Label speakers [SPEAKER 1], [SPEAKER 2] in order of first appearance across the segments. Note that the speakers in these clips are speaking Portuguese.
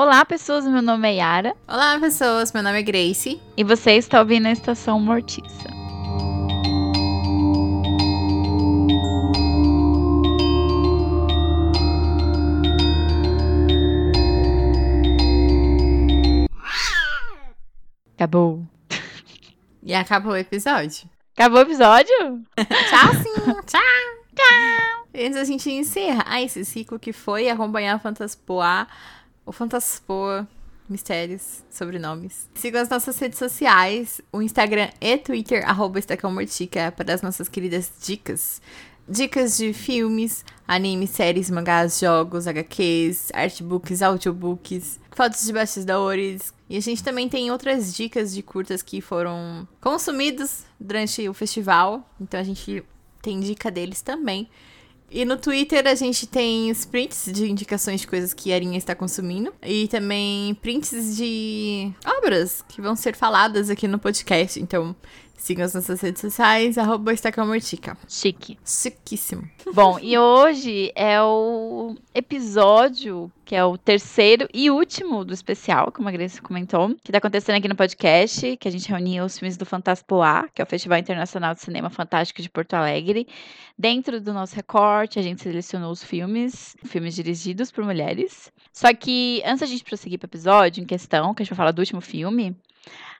[SPEAKER 1] Olá, pessoas, meu nome é Yara.
[SPEAKER 2] Olá, pessoas, meu nome é Grace.
[SPEAKER 1] E você está ouvindo a Estação Mortiça. Acabou.
[SPEAKER 2] E acabou o episódio.
[SPEAKER 1] Acabou o episódio?
[SPEAKER 2] tchau, sim. tchau. Tchau. Antes a gente encerrar esse ciclo que foi acompanhar a Fantaspoa, o Fantaspoa Mistérios, sobrenomes. Sigam as nossas redes sociais, o Instagram e Twitter, arroba Mortica, para as nossas queridas dicas. Dicas de filmes, animes, séries, mangás, jogos, HQs, artbooks, audiobooks, fotos de bastidores. E a gente também tem outras dicas de curtas que foram consumidos durante o festival. Então a gente tem dica deles também. E no Twitter a gente tem os prints de indicações de coisas que a Arinha está consumindo. E também prints de obras que vão ser faladas aqui no podcast. Então, Sigam as nossas redes sociais, arroba Estacamortica.
[SPEAKER 1] Chique.
[SPEAKER 2] Chiquíssimo.
[SPEAKER 1] Bom, e hoje é o episódio que é o terceiro e último do especial, como a Grace comentou, que está acontecendo aqui no podcast, que a gente reuniu os filmes do Fantaspoa, que é o Festival Internacional de Cinema Fantástico de Porto Alegre. Dentro do nosso recorte, a gente selecionou os filmes, filmes dirigidos por mulheres. Só que antes da gente prosseguir para o episódio em questão, que a gente vai falar do último filme,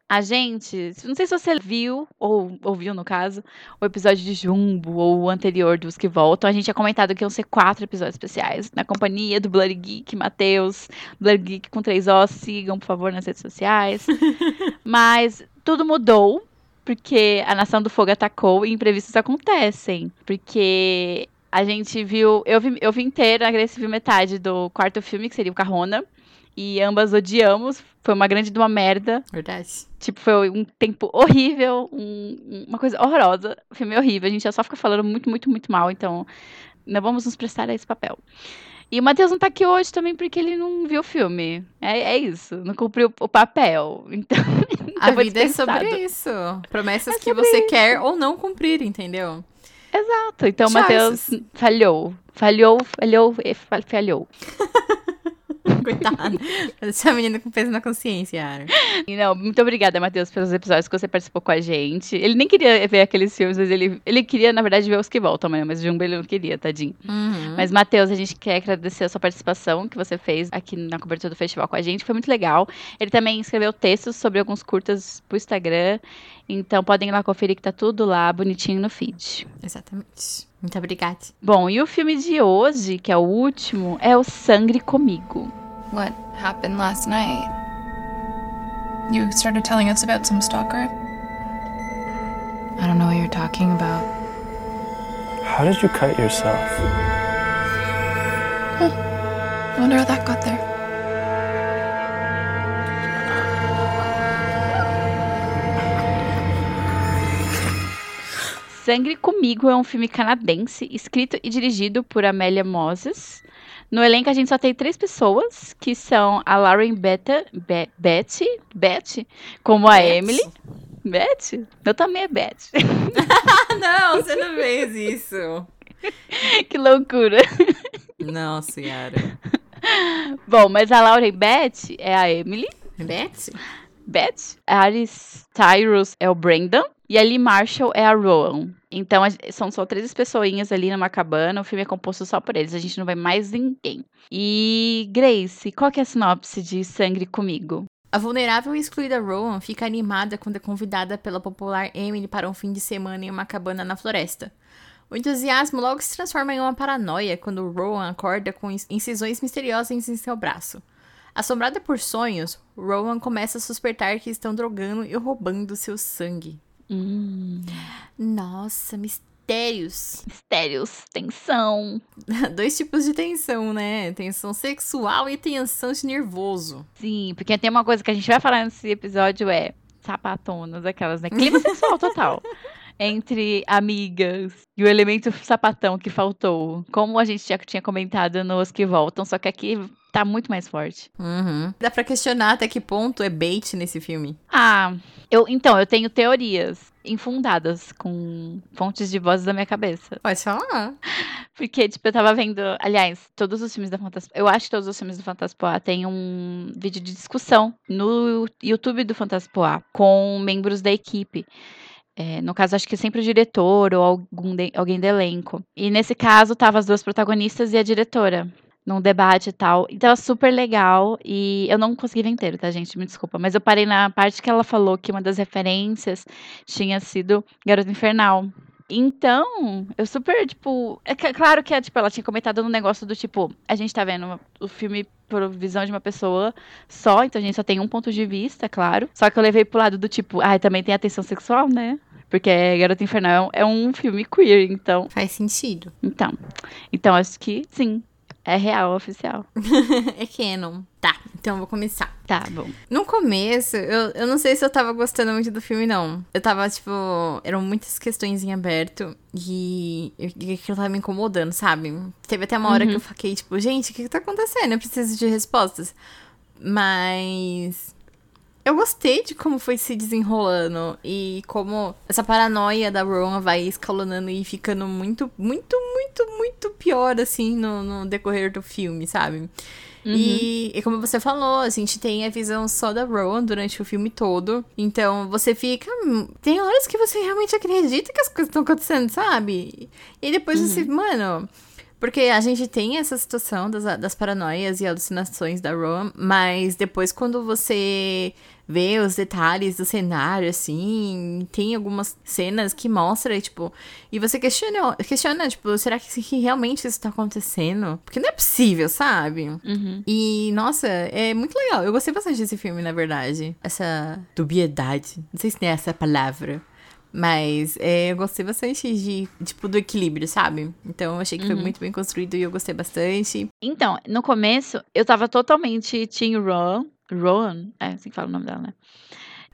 [SPEAKER 1] a gente, não sei se você viu, ou ouviu no caso, o episódio de Jumbo, ou o anterior dos que voltam. A gente tinha comentado que iam ser quatro episódios especiais, na companhia do Blood Geek, Matheus, Blood Geek com três O, sigam, por favor, nas redes sociais. Mas tudo mudou, porque a Nação do Fogo atacou e imprevistos acontecem. Porque a gente viu, eu vi, eu vi inteiro, a Grace viu metade do quarto filme, que seria o Carrona e ambas odiamos. Foi uma grande de uma merda.
[SPEAKER 2] Verdade.
[SPEAKER 1] Tipo, foi um tempo horrível, um, uma coisa horrorosa. O filme é horrível. A gente já só fica falando muito, muito, muito mal. Então, não vamos nos prestar a esse papel. E o Matheus não tá aqui hoje também porque ele não viu o filme. É, é isso. Não cumpriu o papel. Então.
[SPEAKER 2] a vida é sobre isso. Promessas é que você isso. quer ou não cumprir, entendeu?
[SPEAKER 1] Exato. Então o Matheus falhou. Falhou, falhou, falhou.
[SPEAKER 2] Coitada. Essa menina com peso na consciência, Ara.
[SPEAKER 1] Não, muito obrigada, Matheus, pelos episódios que você participou com a gente. Ele nem queria ver aqueles filmes, mas ele, ele queria, na verdade, ver os que voltam, mas Jumbo ele não queria, tadinho.
[SPEAKER 2] Uhum.
[SPEAKER 1] Mas, Matheus, a gente quer agradecer a sua participação que você fez aqui na cobertura do festival com a gente. Foi muito legal. Ele também escreveu textos sobre alguns curtas pro Instagram. Então podem ir lá conferir que tá tudo lá bonitinho no feed.
[SPEAKER 2] Exatamente. Muito obrigada.
[SPEAKER 1] Bom, e o filme de hoje, que é o último, é O Sangre Comigo.
[SPEAKER 3] What happened last night? You started telling us about some stalker? I don't know what you're talking about.
[SPEAKER 4] How did you cut yourself?
[SPEAKER 3] Hmm. I wonder how that got there.
[SPEAKER 1] Sangre Comigo é um filme canadense escrito e dirigido por Amélia Moses no elenco a gente só tem três pessoas, que são a Lauren Beta, Be Betty, Betty, como a. Emily. Betty? Eu também é Betty.
[SPEAKER 2] não, você não fez isso.
[SPEAKER 1] que loucura.
[SPEAKER 2] Não, senhora.
[SPEAKER 1] Bom, mas a Lauren Betty é a Emily.
[SPEAKER 2] Betty?
[SPEAKER 1] Betty. Aris Tyrus é o Brandon. E a Lee Marshall é a Rowan. Então, são só três pessoinhas ali numa cabana. O filme é composto só por eles. A gente não vai mais ninguém. E, Grace, qual que é a sinopse de Sangre Comigo?
[SPEAKER 2] A vulnerável e excluída Rowan fica animada quando é convidada pela popular Emily para um fim de semana em uma cabana na floresta. O entusiasmo logo se transforma em uma paranoia quando Rowan acorda com incisões misteriosas em seu braço. Assombrada por sonhos, Rowan começa a suspeitar que estão drogando e roubando seu sangue.
[SPEAKER 1] Hum.
[SPEAKER 2] Nossa, mistérios.
[SPEAKER 1] Mistérios, tensão.
[SPEAKER 2] Dois tipos de tensão, né? Tensão sexual e tensão de nervoso.
[SPEAKER 1] Sim, porque tem uma coisa que a gente vai falar nesse episódio é sapatonas, aquelas, né? Clima sexual total. Entre amigas e o elemento sapatão que faltou. Como a gente já tinha comentado nos que voltam, só que aqui tá muito mais forte.
[SPEAKER 2] Uhum. Dá pra questionar até que ponto é bait nesse filme.
[SPEAKER 1] Ah, eu, então, eu tenho teorias. infundadas com fontes de vozes da minha cabeça.
[SPEAKER 2] Pode falar.
[SPEAKER 1] Porque, tipo, eu tava vendo. Aliás, todos os filmes da Fantaspoa. Eu acho que todos os filmes do Fantaspoa têm um vídeo de discussão no YouTube do Fantaspoa com membros da equipe. É, no caso, acho que é sempre o diretor ou algum de- alguém do elenco. E nesse caso, tava as duas protagonistas e a diretora. Num debate e tal. Então, é super legal. E eu não consegui ver inteiro, tá, gente? Me desculpa. Mas eu parei na parte que ela falou que uma das referências tinha sido Garota Infernal. Então, eu super, tipo. É que- claro que tipo, ela tinha comentado no negócio do tipo, a gente tá vendo o filme por visão de uma pessoa só, então a gente só tem um ponto de vista, é claro. Só que eu levei pro lado do tipo, ah, também tem atenção sexual, né? Porque Garota Infernal é um filme queer, então.
[SPEAKER 2] Faz sentido.
[SPEAKER 1] Então. Então, acho que sim. É real, oficial.
[SPEAKER 2] é canon. Tá, então eu vou começar.
[SPEAKER 1] Tá, bom.
[SPEAKER 2] No começo, eu, eu não sei se eu tava gostando muito do filme, não. Eu tava, tipo, eram muitas questões em aberto e aquilo tava me incomodando, sabe? Teve até uma hora que eu fiquei, tipo, gente, o que que tá acontecendo? Eu preciso de respostas. Mas. Eu gostei de como foi se desenrolando e como essa paranoia da Rowan vai escalonando e ficando muito, muito, muito, muito pior, assim, no, no decorrer do filme, sabe? E, e como você falou, a gente tem a visão só da Rowan durante o filme todo. Então você fica. hum, Tem horas que você realmente acredita que as coisas estão acontecendo, sabe? E depois você. Mano. Porque a gente tem essa situação das, das paranoias e alucinações da Rowan, mas depois quando você vê os detalhes do cenário, assim, tem algumas cenas que mostra, tipo, e você questiona, questiona tipo, será que, que realmente isso tá acontecendo? Porque não é possível, sabe?
[SPEAKER 1] Uhum.
[SPEAKER 2] E, nossa, é muito legal. Eu gostei bastante desse filme, na verdade. Essa dubiedade. Não sei se tem essa palavra. Mas é, eu gostei bastante de, tipo, do equilíbrio, sabe? Então eu achei que foi muito bem construído e eu gostei bastante.
[SPEAKER 1] Então, no começo, eu tava totalmente Team Rowan. Rowan? É assim que fala o nome dela, né?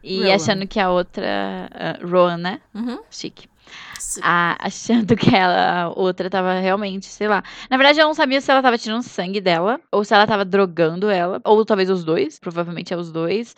[SPEAKER 1] E
[SPEAKER 2] Rowan.
[SPEAKER 1] achando que a outra. ah, Rowan, né?
[SPEAKER 2] Uhum.
[SPEAKER 1] Chique. Ah, achando que ela, a outra tava realmente, sei lá. Na verdade, eu não sabia se ela tava tirando sangue dela, ou se ela tava drogando ela, ou talvez os dois, provavelmente é os dois.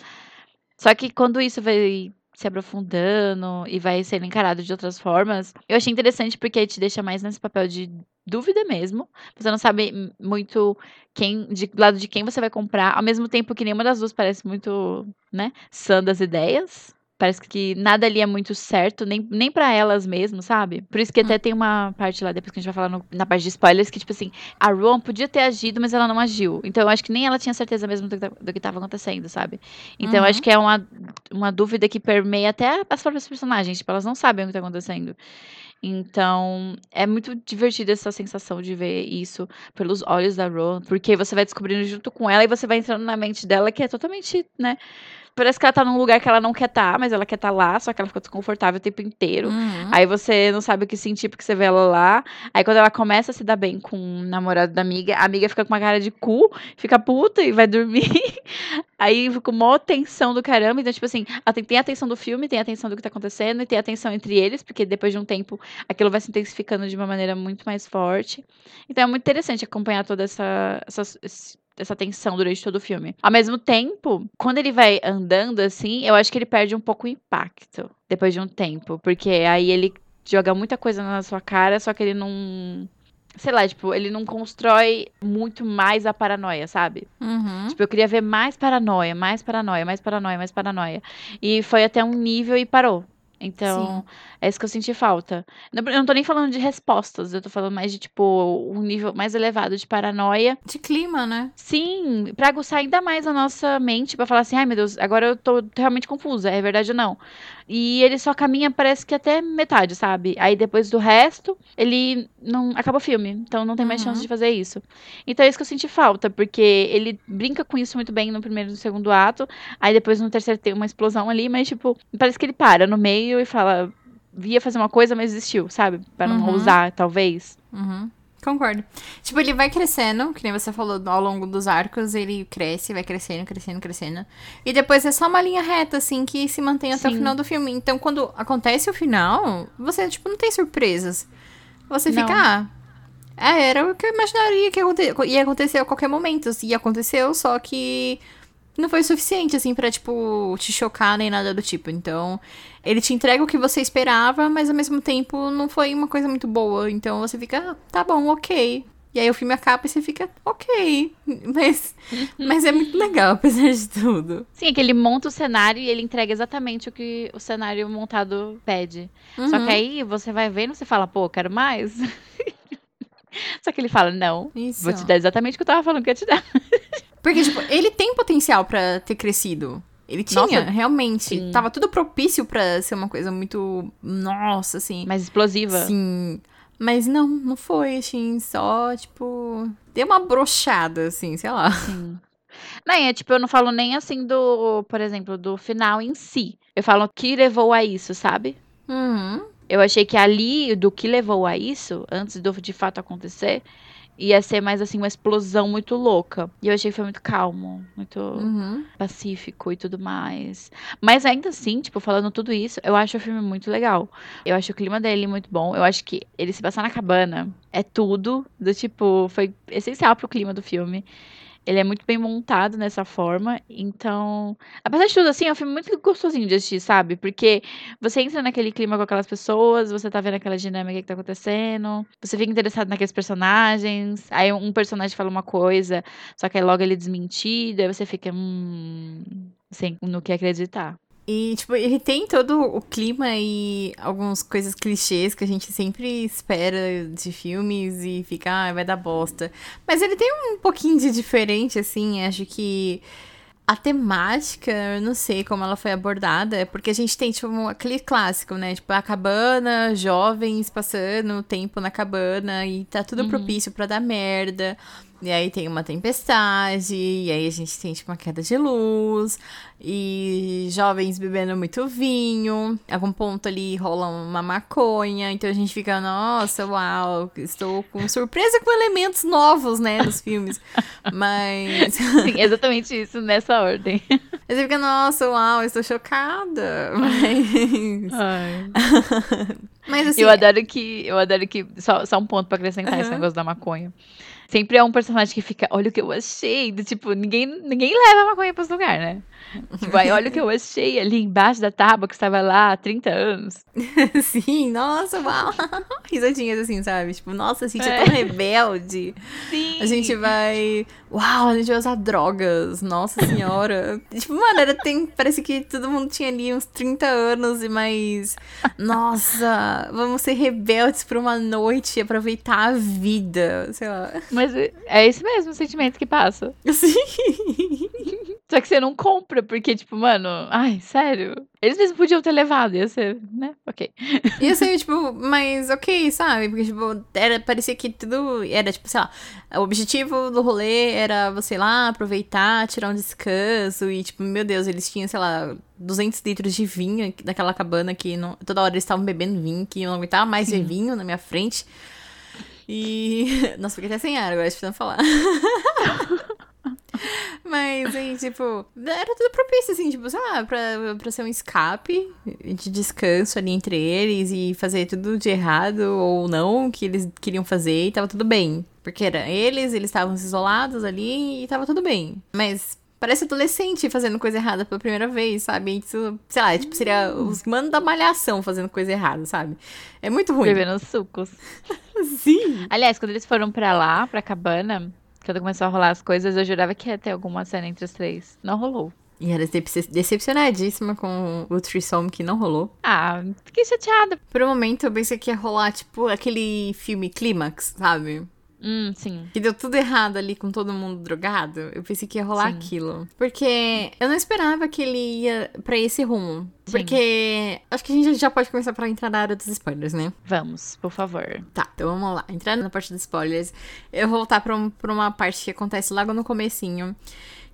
[SPEAKER 1] Só que quando isso vai se aprofundando e vai sendo encarado de outras formas, eu achei interessante porque te deixa mais nesse papel de dúvida mesmo. Você não sabe muito quem, de do lado de quem você vai comprar, ao mesmo tempo que nenhuma das duas parece muito, né, sã das ideias. Parece que nada ali é muito certo, nem, nem para elas mesmo, sabe? Por isso que até tem uma parte lá, depois que a gente vai falar no- na parte de spoilers, que, tipo assim, a Ron podia ter agido, mas ela não agiu. Então eu acho que nem ela tinha certeza mesmo do que, ta- do que tava acontecendo, sabe? Então eu acho que é uma, uma dúvida que permeia até as próprias personagens. Tipo, elas não sabem o que tá acontecendo. Então, é muito divertida essa sensação de ver isso pelos olhos da Ron, porque você vai descobrindo junto com ela e você vai entrando na mente dela que é totalmente, né? Parece que ela tá num lugar que ela não quer estar, mas ela quer estar lá, só que ela fica desconfortável o tempo inteiro.
[SPEAKER 2] Uhum.
[SPEAKER 1] Aí você não sabe o que sentir porque você vê ela lá. Aí quando ela começa a se dar bem com o namorado da amiga, a amiga fica com uma cara de cu, fica puta e vai dormir. Aí fica uma tensão do caramba. Então, tipo assim, tem a atenção do filme, tem a atenção do que tá acontecendo e tem a atenção entre eles, porque depois de um tempo aquilo vai se intensificando de uma maneira muito mais forte. Então é muito interessante acompanhar toda essa, essa, esse- essa tensão durante todo o filme. Ao mesmo tempo, quando ele vai andando assim, eu acho que ele perde um pouco o impacto depois de um tempo, porque aí ele joga muita coisa na sua cara, só que ele não sei lá, tipo, ele não constrói muito mais a paranoia, sabe?
[SPEAKER 2] Uhum.
[SPEAKER 1] Tipo, eu queria ver mais paranoia, mais paranoia, mais paranoia, mais paranoia. E foi até um nível e parou. Então, é isso que eu senti falta. Não- Eu não tô nem falando de respostas, eu tô falando mais de, tipo, um nível mais elevado de paranoia.
[SPEAKER 2] De clima, né?
[SPEAKER 1] Sim, pra aguçar ainda mais a nossa mente, pra falar assim, ai meu Deus, agora eu tô realmente confusa, é verdade ou não? E ele só caminha, parece que até metade, sabe? Aí depois do resto, ele não. Acaba o filme, então não tem mais
[SPEAKER 2] Uhum.
[SPEAKER 1] chance de fazer isso. Então é isso que eu senti falta, porque ele brinca com isso muito bem no primeiro e no segundo ato, aí depois no terceiro tem uma explosão ali, mas tipo, parece que ele para no meio e fala. Via fazer uma coisa, mas desistiu, sabe? Pra não
[SPEAKER 2] Uhum.
[SPEAKER 1] ousar, talvez.
[SPEAKER 2] Uhum. Concordo. Tipo, ele vai crescendo, que nem você falou, ao longo dos arcos, ele cresce, vai crescendo, crescendo, crescendo. E depois é só uma linha reta, assim, que se mantém até o
[SPEAKER 1] Sim.
[SPEAKER 2] final do filme. Então, quando acontece o final, você, tipo, não tem surpresas. Você
[SPEAKER 1] Não.
[SPEAKER 2] fica, ah, é, era o que eu imaginaria que ia acontecer a qualquer momento. E aconteceu, só que não foi suficiente, assim, pra, tipo, te chocar nem nada do tipo. Então, ele te entrega o que você esperava, mas ao mesmo tempo não foi uma coisa muito boa. Então você fica, ah, tá bom, ok. E aí o filme acaba e você fica, ok. Mas, mas é muito legal, apesar de tudo.
[SPEAKER 1] Sim, é que ele monta o cenário e ele entrega exatamente o que o cenário montado pede. Só
[SPEAKER 2] Uhum.
[SPEAKER 1] que aí você vai vendo e você fala, pô, quero mais. Só que ele fala, não,
[SPEAKER 2] Isso.
[SPEAKER 1] vou te dar exatamente o que eu tava falando que ia te dar.
[SPEAKER 2] Porque, tipo, ele tem potencial pra ter crescido. Ele tinha,
[SPEAKER 1] Nossa,
[SPEAKER 2] realmente.
[SPEAKER 1] sim.
[SPEAKER 2] Tava tudo propício pra ser uma coisa muito. Nossa, assim.
[SPEAKER 1] Mais explosiva.
[SPEAKER 2] Sim. Mas não, não foi, assim. Só, tipo. Deu uma brochada, assim, sei lá.
[SPEAKER 1] Sim. Não, é tipo, eu não falo nem assim do, por exemplo, do final em si. Eu falo o que levou a isso, sabe?
[SPEAKER 2] Uhum.
[SPEAKER 1] Eu achei que ali, do que levou a isso, antes do de fato acontecer, ia ser mais assim, uma explosão muito louca. E eu achei que foi muito calmo, muito
[SPEAKER 2] Uhum.
[SPEAKER 1] pacífico e tudo mais. Mas ainda assim, tipo, falando tudo isso, eu acho o filme muito legal. Eu acho o clima dele muito bom. Eu acho que ele se passar na cabana é tudo. Do tipo, foi essencial pro clima do filme. Ele é muito bem montado nessa forma. Então, apesar de tudo, assim, é um filme muito gostosinho de assistir, sabe? Porque você entra naquele clima com aquelas pessoas, você tá vendo aquela dinâmica que tá acontecendo, você fica interessado naqueles personagens. Aí um personagem fala uma coisa, só que aí logo ele é desmentido, aí você fica, hum, sem no que acreditar.
[SPEAKER 2] E, tipo, ele tem todo o clima e algumas coisas clichês que a gente sempre espera de filmes e fica, ah, vai dar bosta. Mas ele tem um pouquinho de diferente, assim, acho que a temática, eu não sei como ela foi abordada, é porque a gente tem, tipo, um- aquele clássico, né? Tipo, a cabana, jovens passando tempo na cabana e tá tudo propício pra dar merda. E aí tem uma tempestade, e aí a gente tem, tipo, uma queda de luz, e jovens bebendo muito vinho. Algum ponto ali rola uma maconha, então a gente fica, nossa, uau, estou com surpresa com elementos novos, né, nos filmes. Mas.
[SPEAKER 1] Sim, exatamente isso, nessa ordem.
[SPEAKER 2] Aí você fica, nossa, uau, estou chocada. Mas. Mas assim.
[SPEAKER 1] eu adoro que. Eu adoro que. Só, só um ponto pra acrescentar esse negócio da maconha. Sempre é um personagem que fica, olha o que eu achei. Tipo, ninguém, ninguém leva a maconha pra esse lugar, né? Aí olha o que eu achei ali embaixo da tábua que estava lá há 30 anos.
[SPEAKER 2] Sim, nossa, uau. Risadinhas assim, sabe? Tipo, nossa, a gente é,
[SPEAKER 1] É.
[SPEAKER 2] tão rebelde.
[SPEAKER 1] Sim.
[SPEAKER 2] A gente vai. Uau, a gente vai usar drogas. Nossa senhora. tipo, mano, era, tem, parece que todo mundo tinha ali uns 30 anos e mais. Nossa, vamos ser rebeldes por uma noite e aproveitar a vida. Sei lá.
[SPEAKER 1] Mas é- é esse mesmo o sentimento que passa.
[SPEAKER 2] Assim.
[SPEAKER 1] Só que você não compra, porque, tipo, mano, ai, sério. Eles mesmos podiam ter levado, ia ser, né? Ok.
[SPEAKER 2] E assim, tipo, mas ok, sabe? Porque, tipo, era, parecia que tudo era, tipo, sei lá, o objetivo do rolê era você lá, aproveitar, tirar um descanso e, tipo, meu Deus, eles tinham, sei lá, 200 litros de vinho naquela cabana que não, toda hora eles estavam bebendo vinho, que eu não aguentava mais ver vinho na minha frente. E. Nossa, fiquei até sem ar agora, tentando falar. Mas, aí, tipo, era tudo propício, assim, tipo, sei lá, pra, pra ser um escape de descanso ali entre eles e fazer tudo de errado ou não que eles queriam fazer e tava tudo bem. Porque era eles, eles estavam isolados ali e tava tudo bem. Mas parece adolescente fazendo coisa errada pela primeira vez, sabe? Isso, sei lá, tipo, seria os manos da malhação fazendo coisa errada, sabe? É muito ruim.
[SPEAKER 1] Bebendo sucos.
[SPEAKER 2] Sim.
[SPEAKER 1] Aliás, quando eles foram pra lá, pra cabana, quando começou a rolar as coisas, eu jurava que ia ter alguma cena entre os três. Não rolou.
[SPEAKER 2] E era decep- decepcionadíssima com o threesome que não rolou.
[SPEAKER 1] Ah, fiquei chateada.
[SPEAKER 2] Por um momento eu pensei que ia rolar, tipo, aquele filme Clímax, sabe?
[SPEAKER 1] Hum, sim.
[SPEAKER 2] Que deu tudo errado ali com todo mundo drogado. Eu pensei que ia rolar
[SPEAKER 1] Sim.
[SPEAKER 2] aquilo. Porque eu não esperava que ele ia pra esse rumo.
[SPEAKER 1] Sim.
[SPEAKER 2] Porque acho que a gente já pode começar pra entrar na área dos spoilers, né?
[SPEAKER 1] Vamos, por favor.
[SPEAKER 2] Tá, então vamos lá. Entrando na parte dos spoilers, eu vou voltar pra, um- pra uma parte que acontece logo no comecinho.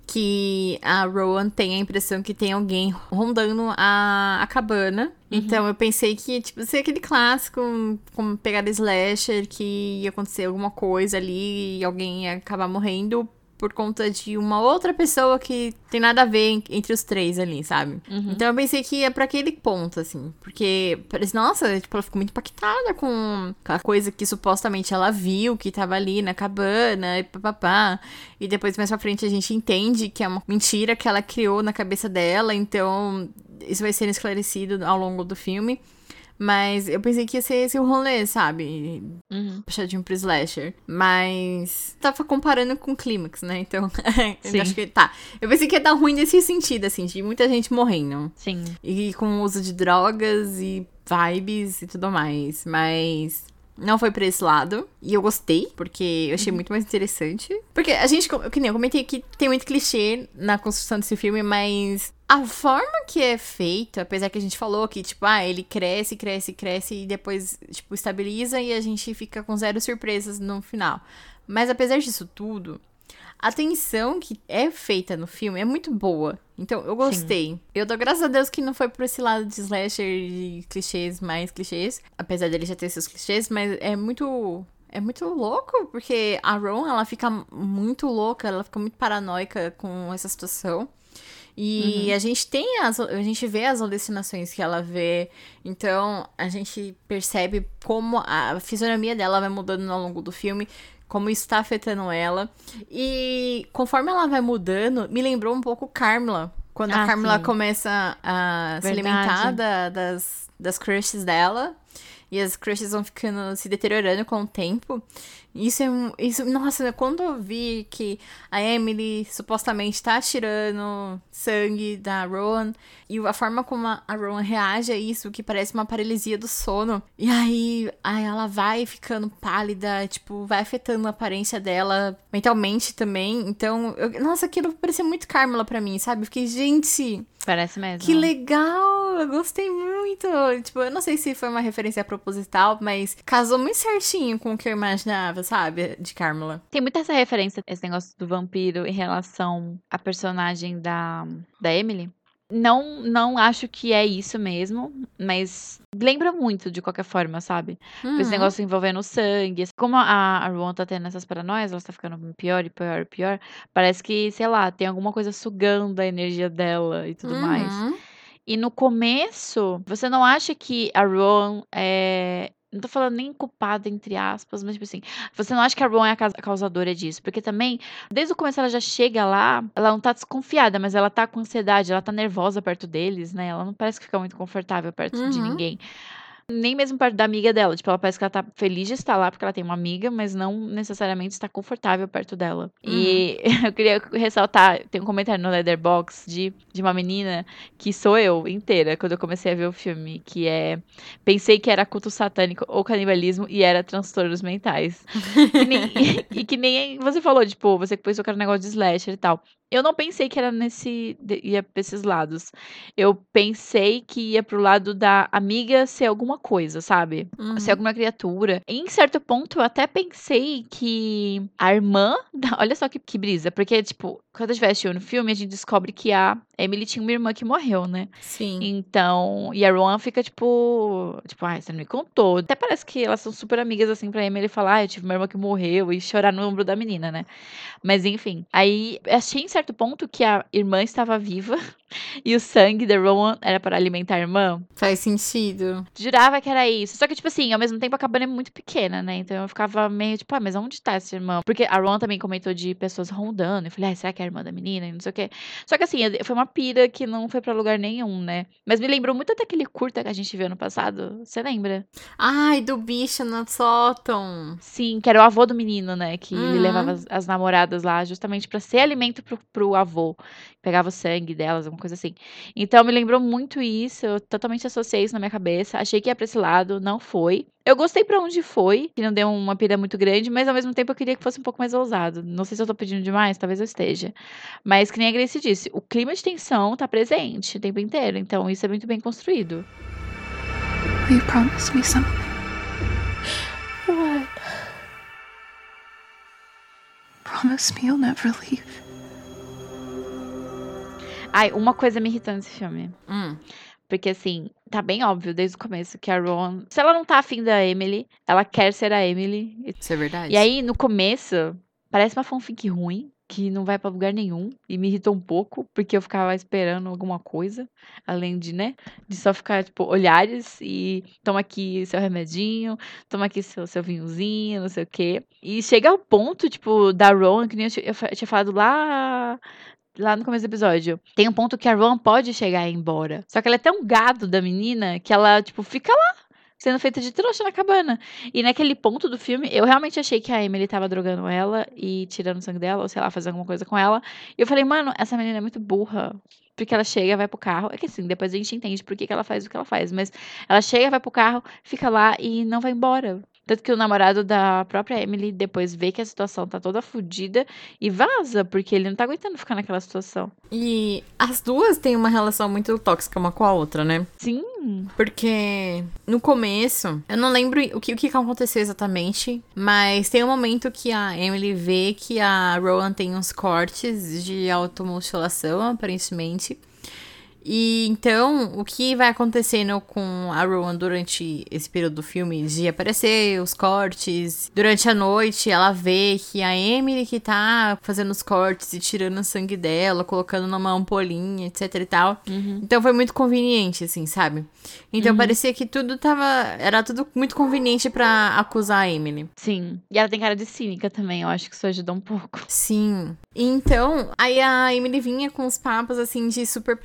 [SPEAKER 2] Que a Rowan tem a impressão que tem alguém rondando a, a cabana. Então eu pensei que, tipo, ser aquele clássico, como pegada slasher, que ia acontecer alguma coisa ali e alguém ia acabar morrendo por conta de uma outra pessoa que tem nada a ver entre os três ali, sabe?
[SPEAKER 1] Uhum.
[SPEAKER 2] Então eu pensei que ia pra aquele ponto, assim. Porque, parece, nossa, tipo, ela ficou muito impactada com a coisa que supostamente ela viu, que tava ali na cabana e papapá. E depois, mais pra frente, a gente entende que é uma mentira que ela criou na cabeça dela. Então, isso vai ser esclarecido ao longo do filme. Mas eu pensei que ia ser esse o rolê, sabe?
[SPEAKER 1] Uhum.
[SPEAKER 2] Puxadinho pro slasher. Mas tava comparando com o clímax, né? Então, eu acho que tá. Eu pensei que ia dar ruim nesse sentido, assim, de muita gente morrendo.
[SPEAKER 1] Sim.
[SPEAKER 2] E com o uso de drogas e vibes e tudo mais. Mas não foi pra esse lado. E eu gostei, porque eu achei muito mais interessante. Porque a gente, que nem eu comentei que tem muito clichê na construção desse filme, mas a forma que é feita, apesar que a gente falou que, tipo, ah, ele cresce, cresce, cresce e depois, tipo, estabiliza e a gente fica com zero surpresas no final. Mas apesar disso tudo, a tensão que é feita no filme é muito boa. Então, eu gostei. Eu dou graças a Deus que não foi por esse lado de slasher de clichês mais clichês. Apesar dele já ter seus clichês, mas é muito. É muito louco, porque a Ron, ela fica muito louca, ela fica muito paranoica com essa situação. E a gente tem as, a gente vê as alucinações que ela vê, então a gente percebe como a fisionomia dela vai mudando ao longo do filme, como isso tá afetando ela. E conforme ela vai mudando, me lembrou um pouco Carmela. Quando a
[SPEAKER 1] Ah,
[SPEAKER 2] Carmela
[SPEAKER 1] sim.
[SPEAKER 2] começa a se
[SPEAKER 1] Verdade.
[SPEAKER 2] alimentar da- das, das crushes dela. E as crushes vão ficando, se deteriorando com o tempo. Isso é um- isso, nossa, quando eu vi que a Emily supostamente tá tirando sangue da Rowan e a forma como a Rowan reage a isso, que parece uma paralisia do sono. E aí, aí ela vai ficando pálida, tipo, vai afetando a aparência dela mentalmente também. Então, eu- nossa, aquilo parecia muito Carmela pra mim, sabe? Eu fiquei, gente,
[SPEAKER 1] Parece mesmo.
[SPEAKER 2] que legal! Eu gostei muito. Tipo, eu não sei se foi uma referência proposital, mas casou muito certinho com o que eu imaginava, sabe? De Carmela.
[SPEAKER 1] Tem muita essa referência, esse negócio do vampiro em relação à personagem da, da Emily. Não, não acho que é isso mesmo, mas lembra muito de qualquer forma, sabe?
[SPEAKER 2] Uhum.
[SPEAKER 1] Esse negócio envolvendo sangue. Como a, a Ron tá tendo essas paranoias, ela tá ficando pior e pior e pior. Parece que, sei lá, tem alguma coisa sugando a energia dela e tudo mais.
[SPEAKER 2] Uhum.
[SPEAKER 1] E no começo, você não acha que a Ron é. Não tô falando nem culpada, entre aspas, mas tipo assim, você não acha que a Ron é a causa- causadora disso? Porque também, desde o começo ela já chega lá, ela não tá desconfiada, mas ela tá com ansiedade, ela tá nervosa perto deles, né? Ela não parece que fica muito confortável perto de
[SPEAKER 2] Uhum.
[SPEAKER 1] ninguém. Nem mesmo perto da amiga dela. Tipo, ela parece que ela tá feliz de estar lá porque ela tem uma amiga, mas não necessariamente está confortável perto dela. E eu queria ressaltar, tem um comentário no Leatherbox de, de uma menina que sou eu inteira quando eu comecei a ver o filme, que é pensei que era culto satânico ou canibalismo e era transtornos mentais. Que nem- e que nem você falou, tipo, você que pensou que era um negócio de slasher e tal. Eu não pensei que era nesse. ia pra esses lados. Eu pensei que ia pro lado da amiga ser alguma coisa, sabe?
[SPEAKER 2] Uhum.
[SPEAKER 1] Ser alguma criatura. Em certo ponto, eu até pensei que a irmã. da- Olha só que, que brisa. Porque, tipo, quando a gente vai assistir no filme, a gente descobre que a Emily tinha uma irmã que morreu, né?
[SPEAKER 2] Sim.
[SPEAKER 1] Então, e a Rowan fica tipo, tipo, ai, você não me contou. Até parece que elas são super amigas assim pra Emily falar, ah, eu tive uma irmã que morreu e chorar no ombro da menina, né? Mas enfim, aí achei em certo ponto que a irmã estava viva e o sangue da Rowan era para alimentar a irmã.
[SPEAKER 2] Faz sentido.
[SPEAKER 1] Jurava que era isso. Só que, tipo assim, ao mesmo tempo a cabana é muito pequena, né? Então eu ficava meio tipo, ah, mas onde tá essa irmã? Porque a Ron também comentou de pessoas rondando. Eu falei, ah, será que é a irmã da menina? E não sei o quê. Só que assim, foi uma pira que não foi pra lugar nenhum, né? Mas me lembrou muito daquele curta que a gente viu no passado. Você lembra?
[SPEAKER 2] Ai, do bicho no sótão.
[SPEAKER 1] Sim, que era o avô do menino, né? Que ele
[SPEAKER 2] Uhum.
[SPEAKER 1] levava as, as namoradas lá justamente pra ser alimento pro, pro avô. Pegava o sangue delas, alguma coisa assim. Então me lembrou muito isso. Eu totalmente associei isso na minha cabeça. Achei que ia pra esse lado, não foi. Eu gostei pra onde foi, que não deu uma pira muito grande, mas ao mesmo tempo eu queria que fosse um pouco mais ousado. Não sei se eu tô pedindo demais, talvez eu esteja. Mas que nem a Grace disse, o clima de tensão tá presente o tempo inteiro. Então isso é muito bem construído.
[SPEAKER 3] Will you promise me something?
[SPEAKER 4] What?
[SPEAKER 3] Promise me you'll never leave.
[SPEAKER 1] Ai, uma coisa me irritou nesse filme.
[SPEAKER 2] Hum.
[SPEAKER 1] Porque, assim, tá bem óbvio desde o começo que a Ron. Se ela não tá afim da Emily, ela quer ser a Emily.
[SPEAKER 2] Isso é verdade.
[SPEAKER 1] E aí, no começo, parece uma fanfic ruim. que não vai pra lugar nenhum. E me irritou um pouco, porque eu ficava esperando alguma coisa. Além de, né? De só ficar, tipo, olhares e toma aqui seu remedinho, toma aqui seu, seu vinhozinho, não sei o quê. E chega ao ponto, tipo, da Rowan, que nem eu, eu tinha falado lá lá no começo do episódio. Tem um ponto que a Rowan pode chegar e ir embora. Só que ela é tão gado da menina que ela, tipo, fica lá. Sendo feita de trouxa na cabana. E naquele ponto do filme, eu realmente achei que a Emily tava drogando ela e tirando sangue dela, ou sei lá, fazendo alguma coisa com ela. E eu falei, mano, essa menina é muito burra. Porque ela chega, vai pro carro. É que assim, depois a gente entende por que, que ela faz o que ela faz. Mas ela chega, vai pro carro, fica lá e não vai embora. Tanto que o namorado da própria Emily depois vê que a situação tá toda fodida e vaza, porque ele não tá aguentando ficar naquela situação.
[SPEAKER 2] E as duas têm uma relação muito tóxica uma com a outra, né?
[SPEAKER 1] Sim.
[SPEAKER 2] Porque no começo, eu não lembro o que, o que aconteceu exatamente, mas tem um momento que a Emily vê que a Rowan tem uns cortes de automutilação, aparentemente. E então, o que vai acontecendo com a Rowan durante esse período do filme de aparecer os cortes? Durante a noite, ela vê que a Emily que tá fazendo os cortes e tirando o sangue dela, colocando numa ampolinha, etc e tal. Então foi muito conveniente, assim, sabe? Então parecia que tudo tava. Era tudo muito conveniente pra acusar a Emily.
[SPEAKER 1] Sim. E ela tem cara de cínica também, eu acho que isso ajudou um pouco.
[SPEAKER 2] Sim. Então, aí a Emily vinha com os papos assim de super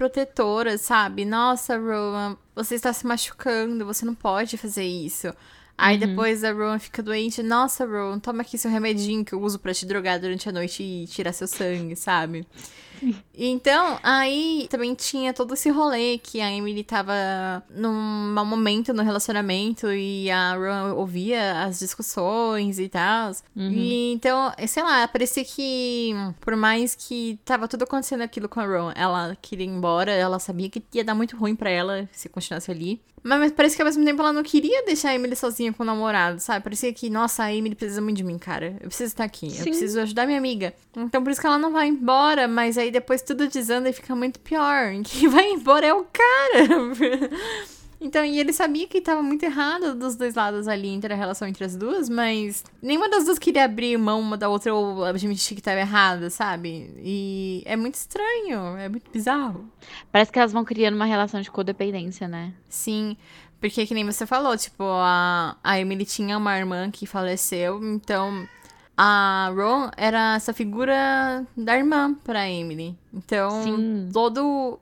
[SPEAKER 2] sabe? Nossa, Rowan, você está se machucando, você não pode fazer isso. Aí depois a Rowan fica doente. Nossa, Rowan, toma aqui seu remedinho que eu uso pra te drogar durante a noite e tirar seu sangue, sabe? Então, aí também tinha todo esse rolê que a Emily tava num mau momento no relacionamento e a Rowan ouvia as discussões e tal. E então, sei lá, parecia que por mais que tava tudo acontecendo aquilo com a Rowan, ela queria ir embora, ela sabia que ia dar muito ruim pra ela se continuasse ali. Mas, parece que ao mesmo tempo ela não queria deixar a Emily sozinha com o namorado, sabe? Parecia que, nossa, a Emily precisa muito de mim, cara. Eu preciso estar aqui. Eu
[SPEAKER 1] Sim.
[SPEAKER 2] preciso ajudar minha amiga. Então por isso que ela não vai embora, mas aí depois tudo desanda e fica muito pior. Quem vai embora é o cara. Então, e ele sabia que tava muito errado dos dois lados ali entre a relação entre as duas, mas nenhuma das duas queria abrir mão uma da outra ou admitir que tava errada, sabe? E é muito estranho, é muito bizarro.
[SPEAKER 1] Parece que elas vão criando uma relação de codependência, né?
[SPEAKER 2] Sim, porque que nem você falou, tipo, a, a Emily tinha uma irmã que faleceu, então a Ron era essa figura da irmã pra Emily. Então,
[SPEAKER 1] Sim.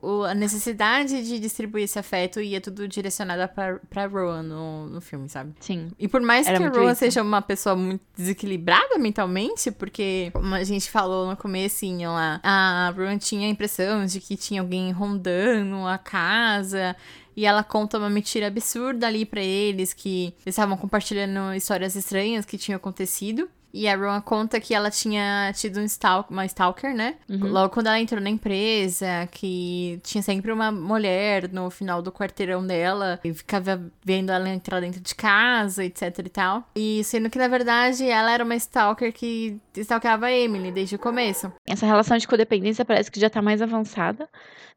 [SPEAKER 2] o- a necessidade de distribuir esse afeto ia tudo direcionada pra Rowan no, no filme, sabe?
[SPEAKER 1] Sim.
[SPEAKER 2] E por mais
[SPEAKER 1] Era
[SPEAKER 2] que a Rowan
[SPEAKER 1] isso.
[SPEAKER 2] seja uma pessoa muito desequilibrada mentalmente, porque, como a gente falou no comecinho lá, a Rowan tinha a impressão de que tinha alguém rondando a casa. E ela conta uma mentira absurda ali pra eles, que eles estavam compartilhando histórias estranhas que tinham acontecido. E a Rowan conta que ela tinha tido um stalk, uma stalker, né? Logo quando ela entrou na empresa, que tinha sempre uma mulher no final do quarteirão dela e ficava vendo ela entrar dentro de casa, etc e tal. E sendo que, na verdade, ela era uma stalker que stalkava a Emily desde o começo.
[SPEAKER 1] Essa relação de codependência parece que já tá mais avançada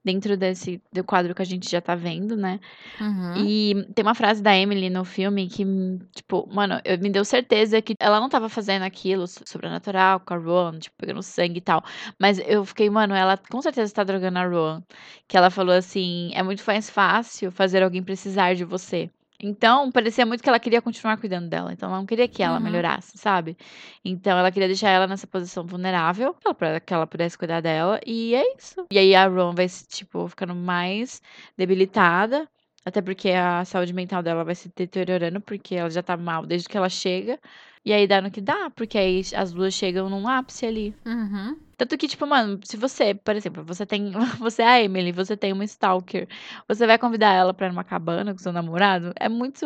[SPEAKER 1] dentro desse do quadro que a gente já tá vendo, né?
[SPEAKER 2] Uhum.
[SPEAKER 1] E tem uma frase da Emily no filme que, tipo, mano, eu, me deu certeza que ela não tava fazendo aquilo so- sobrenatural com a Rowan, tipo, pegando sangue e tal. Mas eu fiquei, mano, ela com certeza tá drogando a Rowan. Que ela falou assim: é muito mais fácil fazer alguém precisar de você. Então, parecia muito que ela queria continuar cuidando dela. Então, ela não queria que ela
[SPEAKER 2] Uhum.
[SPEAKER 1] melhorasse, sabe? Então, ela queria deixar ela nessa posição vulnerável, pra que ela pudesse cuidar dela. E é isso. E aí, a Ron vai, se, tipo, ficando mais debilitada. Até porque a saúde mental dela vai se deteriorando, porque ela já tá mal desde que ela chega. E aí dá no que dá, porque aí as duas chegam num ápice ali.
[SPEAKER 2] Uhum.
[SPEAKER 1] Tanto que, tipo, mano, se você, por exemplo, você tem. Você é a Emily, você tem uma stalker. Você vai convidar ela pra ir numa cabana com seu namorado? É muito.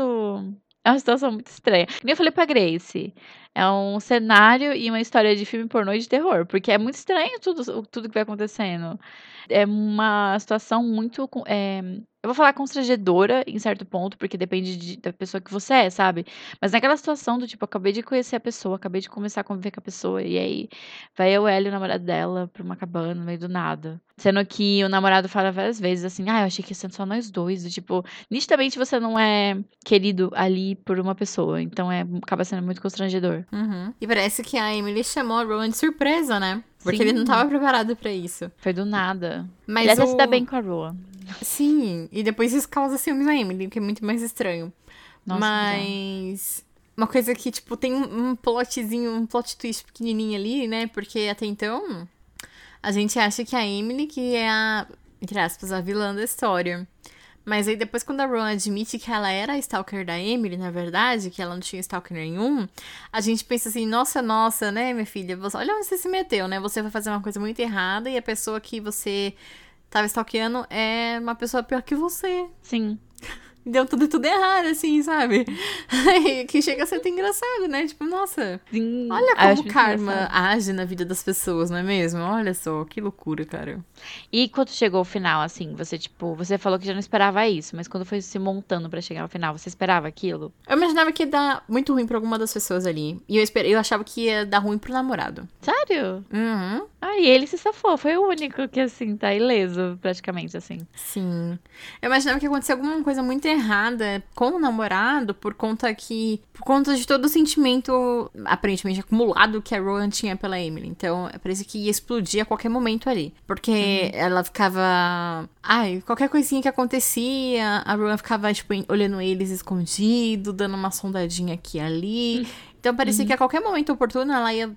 [SPEAKER 1] É uma situação muito estranha. Que nem eu falei pra Grace. É um cenário e uma história de filme pornô e de terror. Porque é muito estranho tudo, tudo que vai acontecendo. É uma situação muito. é, eu vou falar constrangedora em certo ponto, porque depende de- da pessoa que você é, sabe? Mas naquela situação do tipo, acabei de conhecer a pessoa, acabei de começar a conviver com a pessoa, e aí vai eu, ela e o namorado dela pra uma cabana no meio do nada. Sendo que o namorado fala várias vezes assim, ah, eu achei que ia ser só nós dois. E, tipo, nitidamente você não é querido ali por uma pessoa. Então é, acaba sendo muito constrangedor.
[SPEAKER 2] Uhum. E parece que a Emily chamou a Rowan de surpresa, né? Porque
[SPEAKER 1] Sim.
[SPEAKER 2] ele não tava preparado pra isso.
[SPEAKER 1] Foi do nada.
[SPEAKER 2] Mas
[SPEAKER 1] Ele até
[SPEAKER 2] o...
[SPEAKER 1] se dá bem com a Roa.
[SPEAKER 2] Sim, e depois isso causa ciúmes na Emily, que é muito mais estranho.
[SPEAKER 1] Nossa,
[SPEAKER 2] Mas. Uma coisa que, tipo, tem um um plotzinho, um plot twist pequenininho ali, né? Porque até então a gente acha que a Emily que é a, entre aspas, a vilã da história. Mas aí depois, quando a Ron admite que ela era a stalker da Emily, na verdade, que ela não tinha stalker nenhum, a gente pensa assim, nossa, nossa, né, minha filha? Você, olha onde você se meteu, né? Você vai fazer uma coisa muito errada e a pessoa que você tava stalkeando é uma pessoa pior que você.
[SPEAKER 1] Sim.
[SPEAKER 2] Deu tudo, tudo errado, assim, sabe? Que chega a ser até engraçado, né? Tipo, nossa,
[SPEAKER 1] Sim.
[SPEAKER 2] olha
[SPEAKER 1] acho
[SPEAKER 2] como o karma age na vida das pessoas, não é mesmo? Olha só, que loucura, cara.
[SPEAKER 1] E quando chegou o final, assim, você, tipo, você falou que já não esperava isso, mas quando foi se montando pra chegar ao final, você esperava aquilo?
[SPEAKER 2] Eu imaginava que ia dar muito ruim pra alguma das pessoas ali. E eu, esper... eu achava que ia dar ruim pro namorado.
[SPEAKER 1] Sério?
[SPEAKER 2] Uhum.
[SPEAKER 1] Ah, e ele se safou. Foi o único que, assim, tá ileso, praticamente, assim.
[SPEAKER 2] Sim. Eu imaginava que ia acontecer alguma coisa muito errada com o namorado por conta que. Por conta de todo o sentimento aparentemente acumulado que a Rowan tinha pela Emily. Então, parece que ia explodir a qualquer momento ali. Porque ela ficava. Ai, qualquer coisinha que acontecia, a Rowan ficava, tipo, olhando eles escondido, dando uma sondadinha aqui e ali. Então parecia que a qualquer momento oportuno ela ia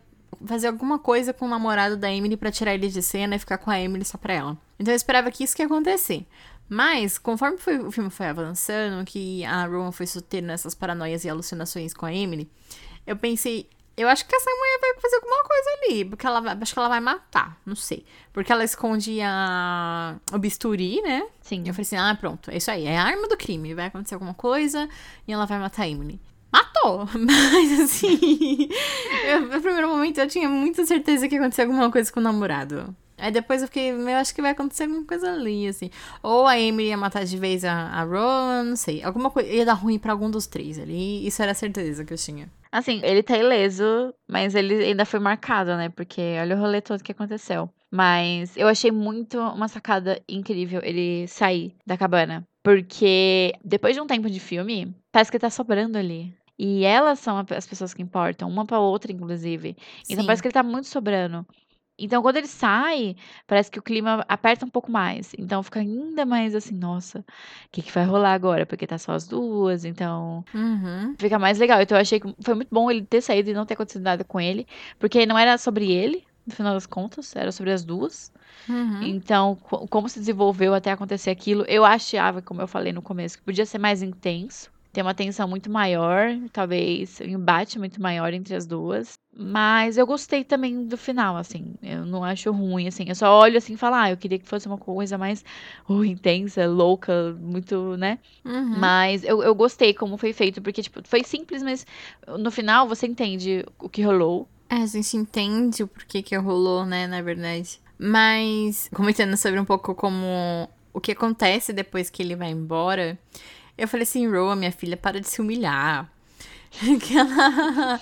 [SPEAKER 2] fazer alguma coisa com o namorado da Emily pra tirar ele de cena e ficar com a Emily só pra ela. Então eu esperava que isso que ia acontecer. Mas, conforme foi- o filme foi avançando, que a Rowan foi tendo essas paranoias e alucinações com a Emily, eu pensei, eu acho que essa mulher vai fazer alguma coisa ali, porque ela vai, acho que ela vai matar, não sei. Porque ela esconde a, o bisturi, né?
[SPEAKER 1] Sim.
[SPEAKER 2] Eu falei assim, ah, pronto, é isso aí, é a arma do crime, vai acontecer alguma coisa e ela vai matar a Emily. Matou! Mas assim, eu, no primeiro momento eu tinha muita certeza que ia acontecer alguma coisa com o namorado. Aí depois eu fiquei, eu acho que vai acontecer alguma coisa ali, assim. Ou a Emily ia matar de vez a, a Ron, não sei. Alguma coisa, ia dar ruim pra algum dos três ali. Isso era a certeza que eu tinha.
[SPEAKER 1] Assim, ele tá ileso, mas ele ainda foi marcado, né? Porque olha o rolê todo que aconteceu. Mas eu achei muito uma sacada incrível ele sair da cabana. Porque depois de um tempo de filme, parece que tá sobrando ali. E elas são as pessoas que importam, uma pra outra, inclusive. Então
[SPEAKER 2] Sim.
[SPEAKER 1] parece que ele tá muito sobrando. Então, quando ele sai, parece que o clima aperta um pouco mais. Então, fica ainda mais assim, nossa, o que, que vai rolar agora? Porque tá só as duas, então
[SPEAKER 2] Uhum.
[SPEAKER 1] fica mais legal. Então eu achei que foi muito bom ele ter saído e não ter acontecido nada com ele, porque não era sobre ele, no final das contas, era sobre as duas.
[SPEAKER 2] Uhum.
[SPEAKER 1] Então, co- como se desenvolveu até acontecer aquilo, eu achava, como eu falei no começo, que podia ser mais intenso, ter uma tensão muito maior, talvez um embate muito maior entre as duas. Mas eu gostei também do final, assim. Eu não acho ruim, assim. Eu só olho assim e falo, ah, eu queria que fosse uma coisa mais uh, intensa, louca, muito, né?
[SPEAKER 2] Uhum.
[SPEAKER 1] Mas eu, eu gostei como foi feito, porque, tipo, foi simples, mas no final você entende o que rolou.
[SPEAKER 2] É, a gente entende o porquê que rolou, né, na verdade. Mas, comentando sobre um pouco como o que acontece depois que ele vai embora, eu falei assim, Roa, minha filha, para de se humilhar. que ela...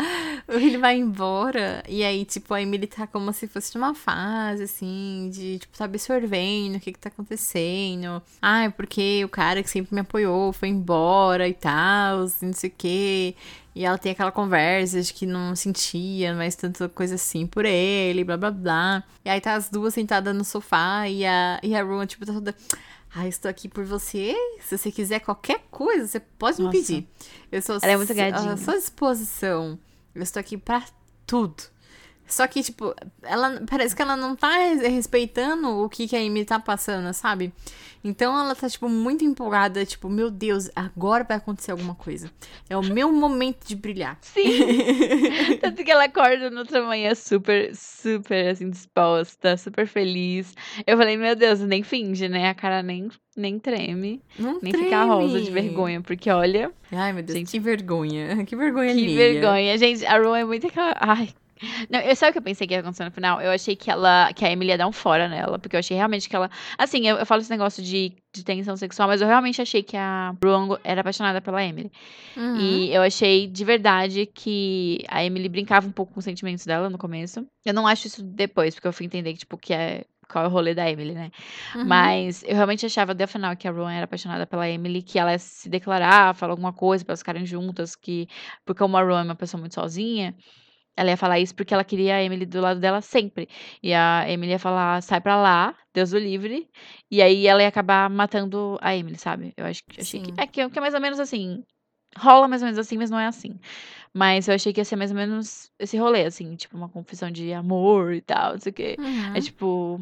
[SPEAKER 2] ele vai embora e aí, tipo, a Emily tá como se fosse numa fase, assim, de, tipo, tá absorvendo o que que tá acontecendo. Ai, porque o cara que sempre me apoiou foi embora e tal, não sei o quê. E ela tem aquela conversa de que não sentia mais tanta coisa assim por ele, blá blá blá. E aí tá as duas sentadas no sofá e a, e a Rowan, tipo, tá toda. Ah, estou aqui por você. Se você quiser qualquer coisa, você pode me
[SPEAKER 1] Nossa.
[SPEAKER 2] pedir. Eu sou
[SPEAKER 1] Ela é muito
[SPEAKER 2] à
[SPEAKER 1] gadinha.
[SPEAKER 2] sua disposição. Eu estou aqui pra tudo. Só que, tipo, ela parece que ela não tá respeitando o que, que a Amy tá passando, sabe? Então ela tá, tipo, muito empolgada, tipo, meu Deus, agora vai acontecer alguma coisa. É o meu momento de brilhar.
[SPEAKER 1] Sim! Tanto que ela acorda na outra manhã super, super, assim, disposta, super feliz. Eu falei, meu Deus, nem finge, né? A cara nem, nem treme,
[SPEAKER 2] Não
[SPEAKER 1] nem
[SPEAKER 2] treme.
[SPEAKER 1] fica rosa de vergonha, porque olha,
[SPEAKER 2] Ai, meu Deus,
[SPEAKER 1] Gente.
[SPEAKER 2] que vergonha. Que vergonha
[SPEAKER 1] que
[SPEAKER 2] alheia.
[SPEAKER 1] vergonha. Gente, a Ron é muito aquela. Ai. Não, eu sabe o que eu pensei que ia acontecer no final? Eu achei que ela, que a Emily ia dar um fora nela, porque eu achei realmente que ela, assim, eu, eu falo esse negócio de, de tensão sexual, mas eu realmente achei que a Ron era apaixonada pela Emily.
[SPEAKER 2] Uhum.
[SPEAKER 1] E eu achei de verdade que a Emily brincava um pouco com os sentimentos dela no começo. Eu não acho isso depois, porque eu fui entender que, tipo, que, é, qual é o rolê da Emily, né?
[SPEAKER 2] Uhum.
[SPEAKER 1] Mas eu realmente achava até o final que a Rowan era apaixonada pela Emily, que ela ia se declarar, falar alguma coisa pra elas ficarem juntas, que porque como a Rowan é uma pessoa muito sozinha, ela ia falar isso porque ela queria a Emily do lado dela sempre. E a Emily ia falar, sai pra lá, Deus o livre. E aí ela ia acabar matando a Emily, sabe? Eu acho que achei que.
[SPEAKER 2] Sim.
[SPEAKER 1] É que, que é mais ou menos assim. Rola mais ou menos assim, mas não é assim. Mas eu achei que ia ser mais ou menos esse rolê, assim, tipo, uma confissão de amor e tal, não sei o quê.
[SPEAKER 2] Uhum.
[SPEAKER 1] É tipo.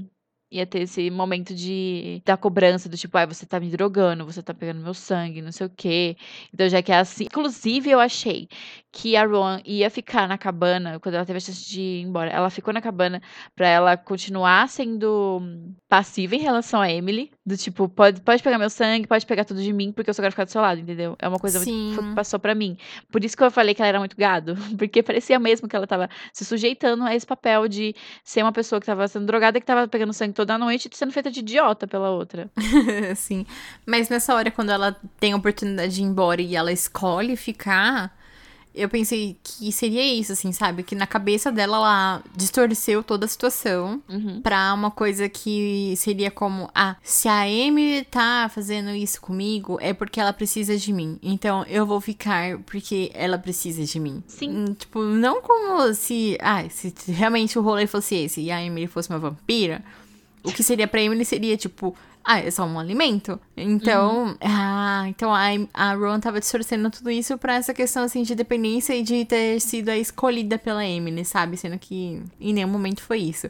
[SPEAKER 1] Ia ter esse momento de da cobrança do tipo, ai, você tá me drogando, você tá pegando meu sangue, não sei o quê. Então, já que é assim. Inclusive, eu achei que a Rowan ia ficar na cabana quando ela teve a chance de ir embora. Ela ficou na cabana pra ela continuar sendo hum, passiva em relação a Emily. Do tipo, pode, pode pegar meu sangue, pode pegar tudo de mim, porque eu só quero ficar do seu lado, entendeu? É uma coisa
[SPEAKER 2] Sim.
[SPEAKER 1] que passou pra mim. Por isso que eu falei que ela era muito gado. Porque parecia mesmo que ela tava se sujeitando a esse papel de ser uma pessoa que tava sendo drogada, que tava pegando sangue toda noite e sendo feita de idiota pela outra.
[SPEAKER 2] Sim. Mas nessa hora, quando ela tem a oportunidade de ir embora e ela escolhe ficar, eu pensei que seria isso, assim, sabe? Que na cabeça dela ela distorceu toda a situação
[SPEAKER 1] Uhum.
[SPEAKER 2] pra uma coisa que seria como: ah, se a Amy tá fazendo isso comigo, é porque ela precisa de mim. Então eu vou ficar porque ela precisa de mim.
[SPEAKER 1] Sim.
[SPEAKER 2] Hum, Tipo, não como se. Ah, se realmente o rolê fosse esse e a Emily fosse uma vampira, o que seria pra Emily seria tipo. Ah, é só um alimento? Então, ah, então a, a Ron tava distorcendo tudo isso pra essa questão, assim, de dependência e de ter sido a escolhida pela Emily, sabe? Sendo que em nenhum momento foi isso.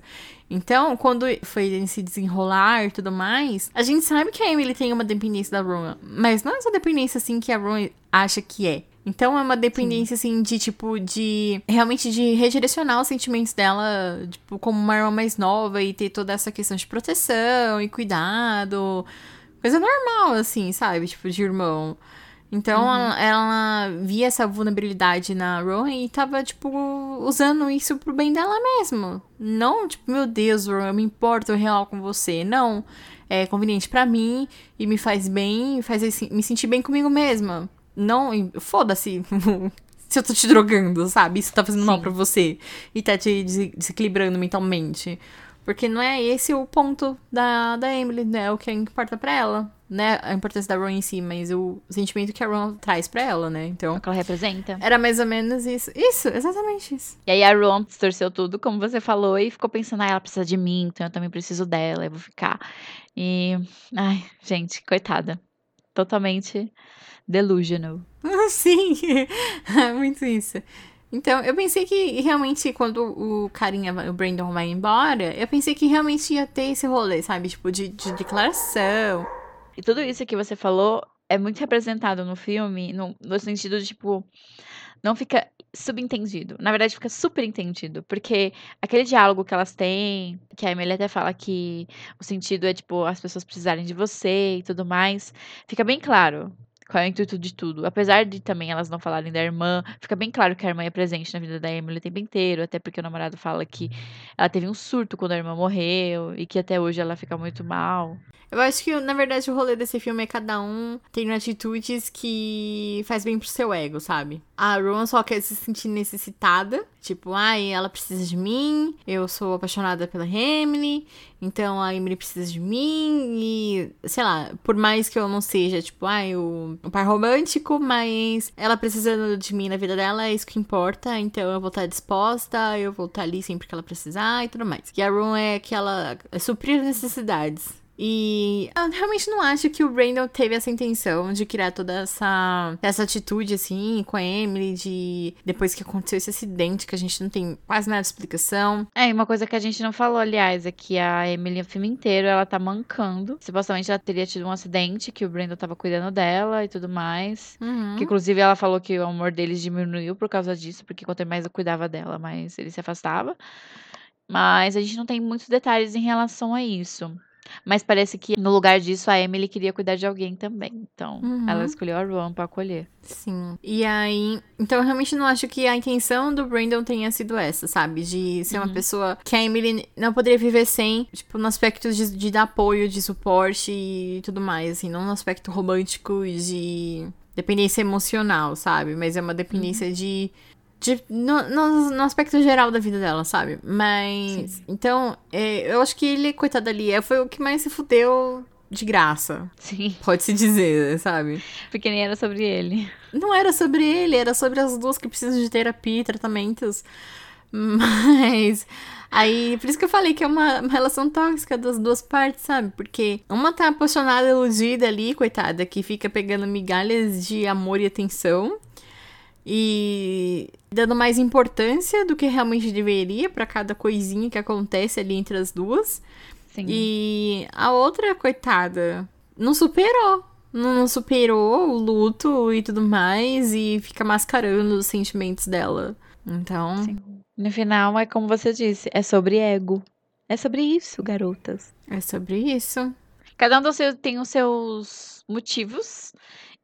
[SPEAKER 2] Então, quando foi esse desenrolar e tudo mais, a gente sabe que a Emily tem uma dependência da Ron, mas não é essa dependência, assim, que a Ron acha que é. Então é uma dependência, assim, de tipo, de. Realmente de redirecionar os sentimentos dela, tipo, como uma irmã mais nova e ter toda essa questão de proteção e cuidado. Coisa normal, assim, sabe? Tipo, de irmão. Então ela, ela via essa vulnerabilidade na Rowan e tava, tipo, usando isso pro bem dela mesmo. Não, tipo, meu Deus, Rowan, eu me importo real com você. Não. É conveniente pra mim e me faz bem, faz assim, me sentir bem comigo mesma. Não, foda-se. Se eu tô te drogando, sabe? Isso tá fazendo mal
[SPEAKER 1] Sim.
[SPEAKER 2] pra você. E tá te des- desequilibrando mentalmente. Porque não é esse o ponto da, da Emily, né? O que importa pra ela. Né? A importância da Ron em si, mas o sentimento que a Ron traz pra ela, né? Então.
[SPEAKER 1] O que ela representa.
[SPEAKER 2] Era mais ou menos isso. Isso, exatamente isso.
[SPEAKER 1] E aí a Ron distorceu tudo, como você falou, e ficou pensando, ah, ela precisa de mim, então eu também preciso dela, eu vou ficar. E. Ai, gente, coitada. Totalmente delusional.
[SPEAKER 2] Sim, é muito isso. Então, eu pensei que realmente quando o carinha, o Brandon vai embora, eu pensei que realmente ia ter esse rolê, sabe? Tipo, de, de declaração.
[SPEAKER 1] E tudo isso que você falou é muito representado no filme, no, no sentido de, tipo, não fica subentendido. Na verdade, fica super entendido. Porque aquele diálogo que elas têm, que a Emily até fala que o sentido é, tipo, as pessoas precisarem de você e tudo mais, fica bem claro. Qual é o intuito de tudo. Apesar de também elas não falarem da irmã, fica bem claro que a irmã é presente na vida da Emily o tempo inteiro, até porque o namorado fala que ela teve um surto quando a irmã morreu e que até hoje ela fica muito mal.
[SPEAKER 2] Eu acho que, na verdade, o rolê desse filme é cada um tendo atitudes que faz bem pro seu ego, sabe? A Ron só quer se sentir necessitada. Tipo, ai, ela precisa de mim, eu sou apaixonada pela Emily, então a Emily precisa de mim e, sei lá, por mais que eu não seja, tipo, ai, o, o par romântico, mas ela precisando de mim na vida dela, é isso que importa, então eu vou estar disposta, eu vou estar ali sempre que ela precisar e tudo mais. E a é aquela, é suprir necessidades. E eu realmente não acho que o Brandon teve essa intenção de criar toda essa, essa atitude, assim, com a Emily, de depois que aconteceu esse acidente, que a gente não tem quase nada de explicação.
[SPEAKER 1] É, e uma coisa que a gente não falou, aliás, é que a Emily, o filme inteiro, ela tá mancando. Supostamente ela teria tido um acidente, que o Brandon tava cuidando dela e tudo mais.
[SPEAKER 2] Uhum.
[SPEAKER 1] Que inclusive ela falou que o amor deles diminuiu por causa disso, porque quanto mais eu cuidava dela, mais ele se afastava. Mas a gente não tem muitos detalhes em relação a isso. Mas parece que no lugar disso a Emily queria cuidar de alguém também. Então
[SPEAKER 2] Uhum.
[SPEAKER 1] ela escolheu a Ron pra acolher.
[SPEAKER 2] Sim. E aí. Então eu realmente não acho que a intenção do Brandon tenha sido essa, sabe? De ser uma pessoa que a Emily não poderia viver sem, tipo, no aspecto de, de dar apoio, de suporte e tudo mais, assim, não no aspecto romântico e de dependência emocional, sabe? Mas é uma dependência de. De, no, no, no aspecto geral da vida dela, sabe? Mas. Então, é, eu acho que ele, coitado ali, é, foi o que mais se fudeu de graça.
[SPEAKER 1] Sim,
[SPEAKER 2] Pode-se dizer, sabe?
[SPEAKER 1] porque nem era sobre ele.
[SPEAKER 2] Não era sobre ele, era sobre as duas que precisam de terapia e tratamentos. Mas. Aí, por isso que eu falei que é uma, uma relação tóxica das duas partes, sabe? Porque uma tá apaixonada, iludida ali, coitada, que fica pegando migalhas de amor e atenção. E dando mais importância do que realmente deveria pra cada coisinha que acontece ali entre as duas.
[SPEAKER 1] Sim.
[SPEAKER 2] E a outra, coitada, não superou. Não superou o luto e tudo mais. E fica mascarando os sentimentos dela. Então,
[SPEAKER 1] Sim. No final, é como você disse, é sobre ego. É sobre isso, garotas.
[SPEAKER 2] é sobre isso.
[SPEAKER 1] Cada um dos seus tem os seus motivos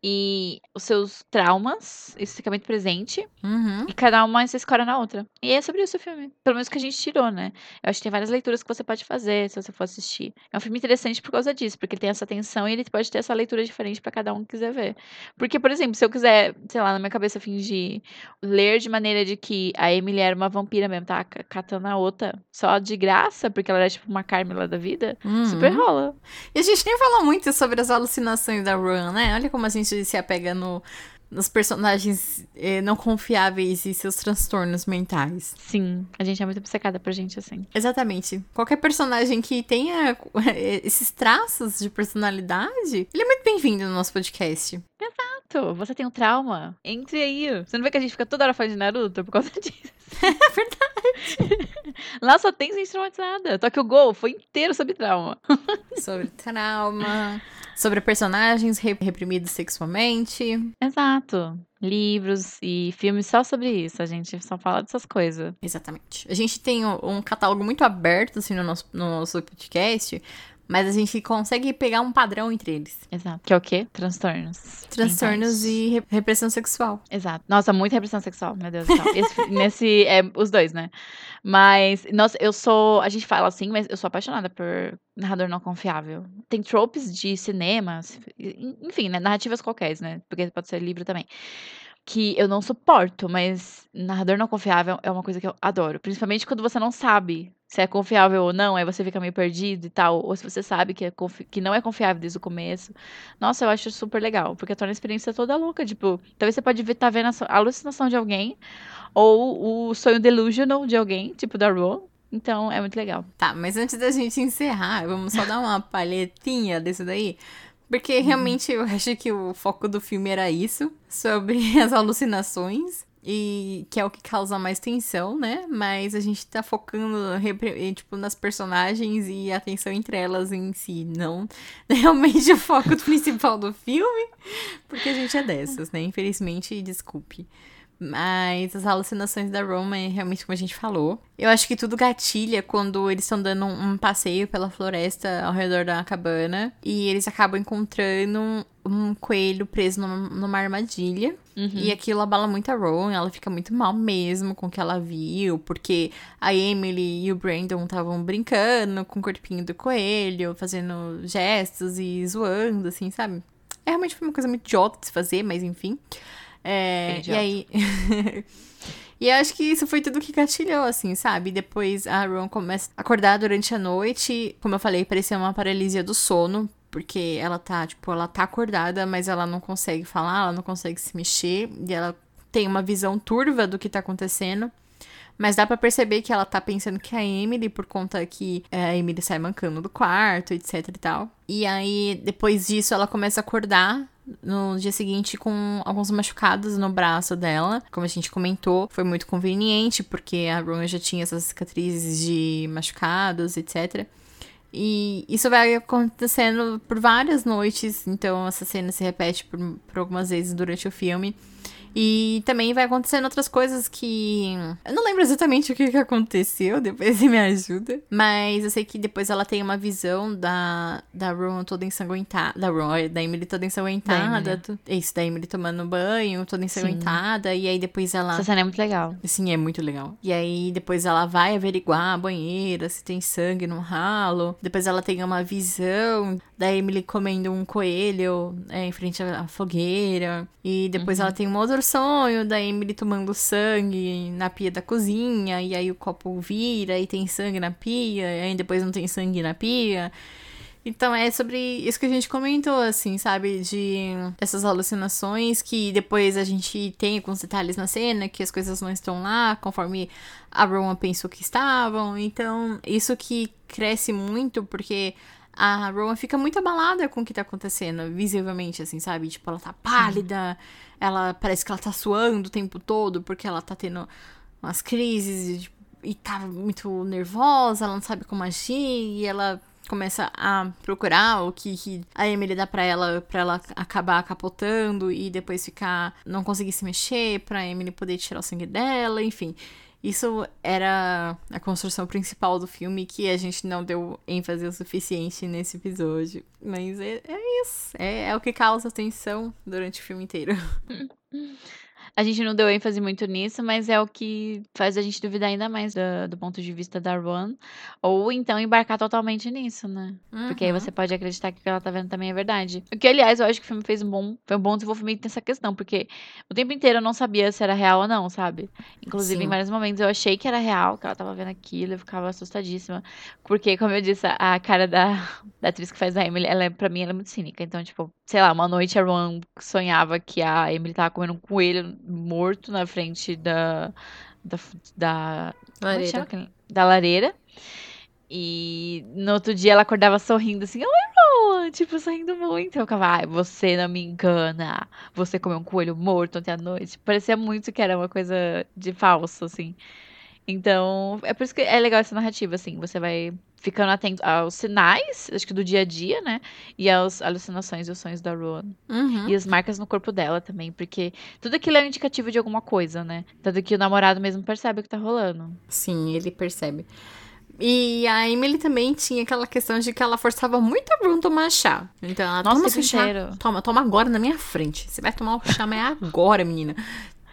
[SPEAKER 1] e os seus traumas. Isso fica muito presente.
[SPEAKER 2] Uhum.
[SPEAKER 1] E cada uma se escora na outra. E é sobre isso o filme. Pelo menos que a gente tirou, né? Eu acho que tem várias leituras que você pode fazer se você for assistir. É um filme interessante por causa disso, porque ele tem essa tensão e ele pode ter essa leitura diferente pra cada um que quiser ver. Porque, por exemplo, se eu quiser, sei lá, na minha cabeça fingir ler de maneira de que a Emily era uma vampira mesmo, tá? ca- Catando a outra só de graça, porque ela era tipo uma Carmela da vida,
[SPEAKER 2] Uhum.
[SPEAKER 1] super rola.
[SPEAKER 2] E a gente nem falou muito sobre as alucinações da Run, né? Olha como a gente se apega no, nos personagens eh, não confiáveis e seus transtornos mentais.
[SPEAKER 1] Sim, a gente é muito obcecada por gente assim.
[SPEAKER 2] Exatamente. Qualquer personagem que tenha eh, esses traços de personalidade, ele é muito bem-vindo no nosso podcast.
[SPEAKER 1] Exato, você tem um trauma? Entre aí. Você não vê que a gente fica toda hora falando de Naruto por causa disso?
[SPEAKER 2] É verdade.
[SPEAKER 1] Lá só tem gente traumatizada. Só que o Gol foi inteiro sobre trauma.
[SPEAKER 2] Sobre trauma, sobre personagens re- reprimidos sexualmente.
[SPEAKER 1] Exato. Livros e filmes só sobre isso. A gente só fala dessas coisas.
[SPEAKER 2] Exatamente. A gente tem um, um catálogo muito aberto, assim, no nosso, no nosso podcast, mas a gente consegue pegar um padrão entre eles.
[SPEAKER 1] Exato. Que é o quê? Transtornos.
[SPEAKER 2] Transtornos e re- repressão sexual.
[SPEAKER 1] Exato. Nossa, muita repressão sexual, meu Deus do céu. Esse- nesse, é, os dois, né? Mas, nossa, eu sou. A gente fala assim, mas eu sou apaixonada por narrador não confiável. Tem tropes de cinema, en- enfim, né? Narrativas qualquer, né? Porque pode ser livro também. Que eu não suporto, mas narrador não confiável é uma coisa que eu adoro. Principalmente quando você não sabe se é confiável ou não, aí você fica meio perdido e tal. Ou se você sabe que, é que não é confiável desde o começo. Nossa, eu acho super legal, porque torna a experiência toda louca. Tipo, talvez você pode estar vendo a alucinação de alguém, ou o sonho delusional de alguém, tipo da Ro. Então, é muito legal.
[SPEAKER 2] Tá, mas antes da gente encerrar, vamos só dar uma palhetinha desse daí. Porque realmente eu acho que o foco do filme era isso, sobre as alucinações. E que é o que causa mais tensão, né? Mas a gente tá focando tipo, nas personagens e a tensão entre elas em si, não realmente o foco principal do filme, porque a gente é dessas, né? Infelizmente, desculpe. Mas as alucinações da Roma é realmente como a gente falou. Eu acho que tudo gatilha quando eles estão dando um, um passeio pela floresta ao redor da cabana. E eles acabam encontrando um, um coelho preso numa, numa armadilha. E aquilo abala muito a Ron, ela fica muito mal mesmo com o que ela viu, porque a Emily e o Brandon estavam brincando com o corpinho do coelho, fazendo gestos e zoando, assim, sabe? É realmente foi uma coisa muito idiota de se fazer, mas enfim. É, e aí. E eu acho que isso foi tudo que gatilhou, assim, sabe? Depois a Ron começa a acordar durante a noite. Como eu falei, parecia uma paralisia do sono. Porque ela tá, tipo, ela tá acordada, mas ela não consegue falar, ela não consegue se mexer. E ela tem uma visão turva do que tá acontecendo. Mas dá pra perceber que ela tá pensando que é a Emily, por conta que é, a Emily sai mancando do quarto, etc e tal. E aí, depois disso, ela começa a acordar no dia seguinte com alguns machucados no braço dela. Como a gente comentou, foi muito conveniente, porque a Ron já tinha essas cicatrizes de machucados, etc. E isso vai acontecendo por várias noites, então essa cena se repete por, por algumas vezes durante o filme. E também vai acontecendo outras coisas que. Eu não lembro exatamente o que, que aconteceu, depois você me ajuda. Mas eu sei que depois ela tem uma visão da, da Ron toda ensanguentada. Da Ron, da Emily toda ensanguentada.
[SPEAKER 1] Emily.
[SPEAKER 2] tu- Isso, da Emily tomando banho, toda ensanguentada. E aí depois ela.
[SPEAKER 1] Essa cena é muito legal.
[SPEAKER 2] Sim, é muito legal. E aí, depois ela vai averiguar a banheira, se tem sangue no ralo. Depois ela tem uma visão da Emily comendo um coelho é, em frente à fogueira. E depois ela tem uma outra outro sonho da Emily tomando sangue na pia da cozinha, e aí o copo vira e tem sangue na pia, e aí depois não tem sangue na pia. Então é sobre isso que a gente comentou, assim, sabe? De essas alucinações que depois a gente tem alguns detalhes na cena, que as coisas não estão lá conforme a Rowan pensou que estavam. Então, isso que cresce muito porque a Rowan fica muito abalada com o que tá acontecendo, visivelmente, assim, sabe? Tipo, ela tá pálida, ela parece que ela tá suando o tempo todo porque ela tá tendo umas crises e, tipo, e tá muito nervosa, ela não sabe como agir, e ela começa a procurar o que, que a Emily dá pra ela, pra ela acabar capotando e depois ficar, não conseguir se mexer, pra Emily poder tirar o sangue dela, enfim. Isso era a construção principal do filme que a gente não deu ênfase o suficiente nesse episódio. Mas é, é isso. É, é o que causa tensão durante o filme inteiro.
[SPEAKER 1] A gente não deu ênfase muito nisso, mas é o que faz a gente duvidar ainda mais do, do ponto de vista da Ron. Ou então embarcar totalmente nisso, né? Porque aí
[SPEAKER 2] Uhum.
[SPEAKER 1] você pode acreditar que o que ela tá vendo também é verdade. O que, aliás, eu acho que o filme fez um bom, foi um bom desenvolvimento nessa questão, porque o tempo inteiro eu não sabia se era real ou não, sabe? Inclusive,
[SPEAKER 2] Sim.
[SPEAKER 1] em vários momentos eu achei que era real, que ela tava vendo aquilo, eu ficava assustadíssima. Porque, como eu disse, a cara da, da atriz que faz a Emily, ela é, pra mim, ela é muito cínica. Então, tipo, sei lá, uma noite a Ron sonhava que a Emily tava comendo um coelho morto na frente da. Da. da é
[SPEAKER 2] Lareira.
[SPEAKER 1] Da lareira. E no outro dia ela acordava sorrindo assim, oi, Ron! Tipo, sorrindo muito. Eu ficava, ai, você não me engana. Você comeu um coelho morto ontem à noite. Parecia muito que era uma coisa de falso, assim. Então, é por isso que é legal essa narrativa, assim. Você vai ficando atento aos sinais, acho que do dia a dia, né? E às alucinações e os sonhos da Rowan.
[SPEAKER 2] Uhum.
[SPEAKER 1] E as marcas no corpo dela também, porque tudo aquilo é um indicativo de alguma coisa, né? Tanto que o namorado mesmo percebe o que tá rolando.
[SPEAKER 2] Sim, ele percebe. E a Emily também tinha aquela questão de que ela forçava muito a Brun tomar chá. Então ela
[SPEAKER 1] Nossa,
[SPEAKER 2] toma
[SPEAKER 1] o
[SPEAKER 2] seu chá. Toma, toma agora na minha frente. Você vai tomar o chá, mas é agora, menina.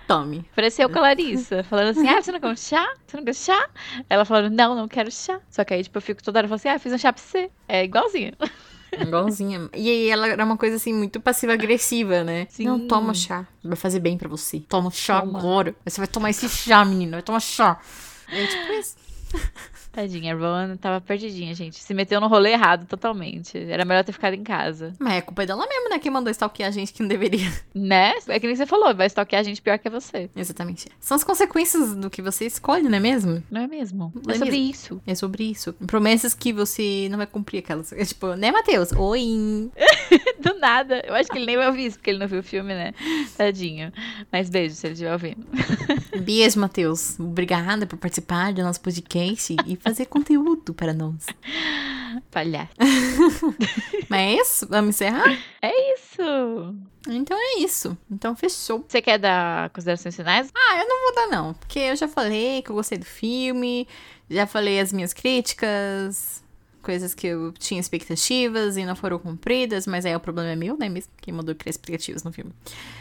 [SPEAKER 2] Tome.
[SPEAKER 1] Pareceu com a Larissa, falando assim: ah, você não quer chá? Você não quer chá? Ela falando: não, não quero chá. Só que aí, tipo, eu fico toda hora falando assim: ah, fiz um chá pra você. É igualzinho.
[SPEAKER 2] Igualzinha. E aí ela era uma coisa assim muito passiva-agressiva, né?
[SPEAKER 1] Sim.
[SPEAKER 2] Não, toma chá. Vai fazer bem pra você. Toma chá
[SPEAKER 1] Toma.
[SPEAKER 2] agora. Você vai tomar esse chá, menina. Vai tomar chá. É tipo isso.
[SPEAKER 1] Tadinha, a Rowan tava perdidinha, gente. Se meteu no rolê errado totalmente. Era melhor ter ficado em casa.
[SPEAKER 2] Mas é culpa dela mesmo, né? Quem mandou stalkear a gente que não deveria.
[SPEAKER 1] Né? É que nem você falou, vai stalkear a gente pior que é você.
[SPEAKER 2] Exatamente. São as consequências do que você escolhe, não é mesmo?
[SPEAKER 1] Não é mesmo?
[SPEAKER 2] Não
[SPEAKER 1] É
[SPEAKER 2] é
[SPEAKER 1] sobre
[SPEAKER 2] mesmo.
[SPEAKER 1] isso.
[SPEAKER 2] É sobre isso. Promessas que você não vai cumprir aquelas. É tipo, né, Matheus? Oi.
[SPEAKER 1] Do nada. Eu acho que ele nem vai ouvir isso, porque ele não viu o filme, né? Tadinho. Mas beijo se ele estiver ouvindo.
[SPEAKER 2] Beijo, Matheus. Obrigada por participar do nosso podcast e fazer conteúdo para nós.
[SPEAKER 1] Palhaço.
[SPEAKER 2] Mas é isso? Vamos encerrar?
[SPEAKER 1] É isso.
[SPEAKER 2] Então é isso. Então fechou.
[SPEAKER 1] Você quer dar considerações finais?
[SPEAKER 2] Ah, eu não vou dar não, porque eu já falei que eu gostei do filme, já falei as minhas críticas, coisas que eu tinha expectativas e não foram cumpridas, mas aí o problema é meu, né? Mesmo quem mandou criar expectativas no filme.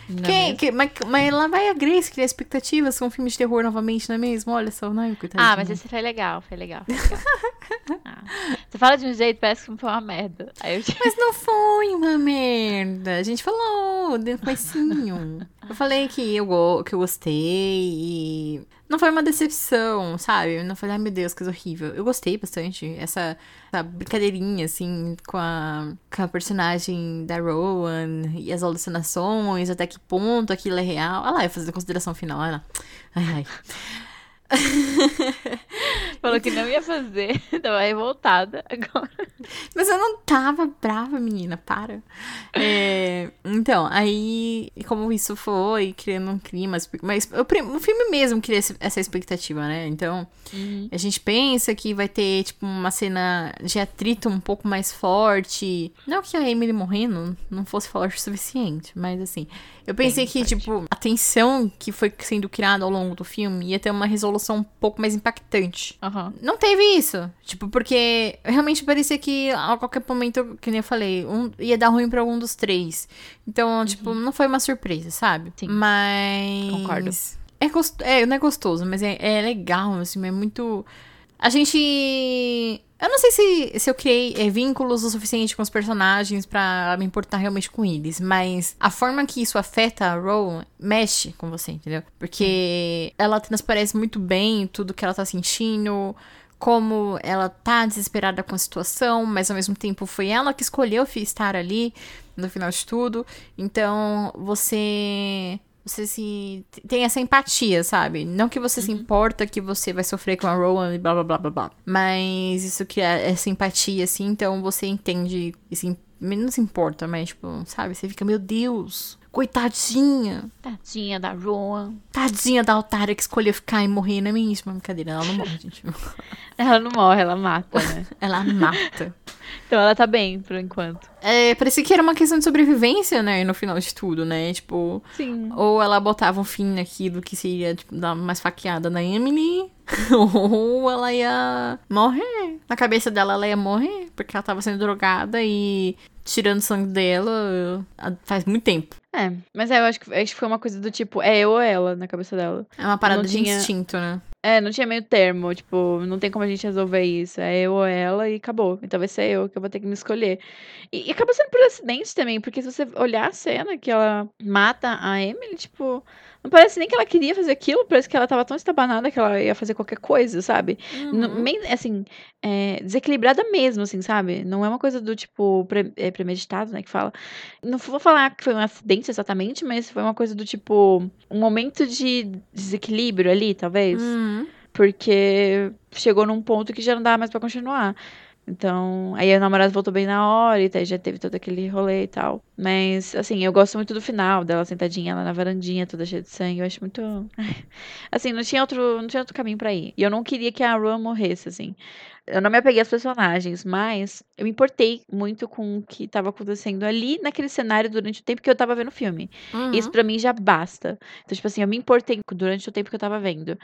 [SPEAKER 1] Não é
[SPEAKER 2] Quem, que- mas, mas lá vai a Grace criar expectativas com um filme de terror novamente, não é mesmo? Olha só, não, coitadinha.
[SPEAKER 1] Ah, mas esse foi legal, foi legal. Foi legal. Ah. Você fala de um jeito, parece que foi uma merda. Eu
[SPEAKER 2] Mas não foi uma merda. A gente falou no comecinho. Eu falei que eu, que eu gostei e não foi uma decepção, sabe? Não falei, ai meu Deus, coisa horrível. Eu gostei bastante. Essa, essa brincadeirinha, assim, com a, com a personagem da Rowan e as alucinações, até que ponto aquilo é real. Olha lá, eu a consideração final, olha lá. Ai, ai.
[SPEAKER 1] falou que não ia fazer. Tava revoltada agora.
[SPEAKER 2] Mas eu não tava brava, menina, para. É, então, aí, como isso foi, criando um clima, mas o, filme mesmo cria essa expectativa, né? Então, a gente pensa que vai ter, tipo, uma cena de atrito um pouco mais forte. Não que a Emily morrendo não fosse forte o suficiente, mas assim, eu pensei
[SPEAKER 1] Bem
[SPEAKER 2] que,
[SPEAKER 1] forte.
[SPEAKER 2] tipo, a tensão que foi sendo criada ao longo do filme ia ter uma resolução um pouco mais impactante.
[SPEAKER 1] Aham.
[SPEAKER 2] Não teve isso. Tipo, porque realmente parecia que a qualquer momento, que nem eu falei, um, ia dar ruim pra algum dos três. Então, tipo, não foi uma surpresa, sabe?
[SPEAKER 1] Uhum. Sim.
[SPEAKER 2] Mas.
[SPEAKER 1] Concordo.
[SPEAKER 2] É, gost... é, não é gostoso, mas é, é legal, assim, é muito. A gente Eu não sei se, se eu criei é, vínculos o suficiente com os personagens pra me importar realmente com eles, mas a forma que isso afeta a Rowan mexe com você, entendeu? Porque ela transparece muito bem tudo que ela tá sentindo, como ela tá desesperada com a situação, mas ao mesmo tempo foi ela que escolheu estar ali no final de tudo. Então você você se tem essa empatia, sabe? Não que você se importa que você vai sofrer com a Rowan e blá blá blá blá blá. Mas isso que é essa empatia, assim, então você entende e se, menos importa, mas tipo, sabe? Você fica, meu Deus, coitadinha.
[SPEAKER 1] Tadinha da Rowan.
[SPEAKER 2] Tadinha da Altária que escolheu ficar e morrer na mesma brincadeira. Ela não morre, gente.
[SPEAKER 1] Ela não morre, ela mata, né?
[SPEAKER 2] Ela mata.
[SPEAKER 1] Então ela tá bem, por enquanto.
[SPEAKER 2] É, parecia que era uma questão de sobrevivência, né? No final de tudo, né? Tipo,
[SPEAKER 1] Sim.
[SPEAKER 2] ou ela botava um fim naquilo que seria, tipo, dar mais faqueada na Emily, ou ela ia morrer. Na cabeça dela, ela ia morrer, porque ela tava sendo drogada e tirando sangue dela faz muito tempo.
[SPEAKER 1] É, mas é, eu acho que, acho que foi uma coisa do tipo, é eu ou ela na cabeça dela.
[SPEAKER 2] É uma parada
[SPEAKER 1] Não
[SPEAKER 2] de
[SPEAKER 1] tinha-
[SPEAKER 2] instinto, né?
[SPEAKER 1] É, não tinha meio termo, tipo, não tem como a gente resolver isso. É eu ou ela e acabou. Então vai ser eu que eu vou ter que me escolher. E, e acaba sendo por acidente também, porque se você olhar a cena que ela mata a Emily, tipo, não parece nem que ela queria fazer aquilo, parece que ela tava tão estabanada que ela ia fazer qualquer coisa, sabe?
[SPEAKER 2] Uhum.
[SPEAKER 1] assim, é, desequilibrada mesmo, assim, sabe? Não é uma coisa do tipo pre- é, premeditado, né? Que fala. Não vou falar que foi um acidente exatamente, mas foi uma coisa do tipo. Um momento de desequilíbrio ali, talvez.
[SPEAKER 2] Uhum.
[SPEAKER 1] Porque chegou num ponto que já não dava mais pra continuar. Então, aí o namorado voltou bem na hora e daí já teve todo aquele rolê e tal. Mas, assim, eu gosto muito do final dela sentadinha lá na varandinha, toda cheia de sangue. Eu acho muito. Assim, não tinha outro, não tinha outro caminho pra ir. E eu não queria que a Rowan morresse, assim. Eu não me apeguei aos personagens, mas eu me importei muito com o que tava acontecendo ali naquele cenário durante o tempo que eu tava vendo o filme.
[SPEAKER 2] Uhum.
[SPEAKER 1] Isso pra mim já basta. Então, tipo assim, eu me importei durante o tempo que eu tava vendo.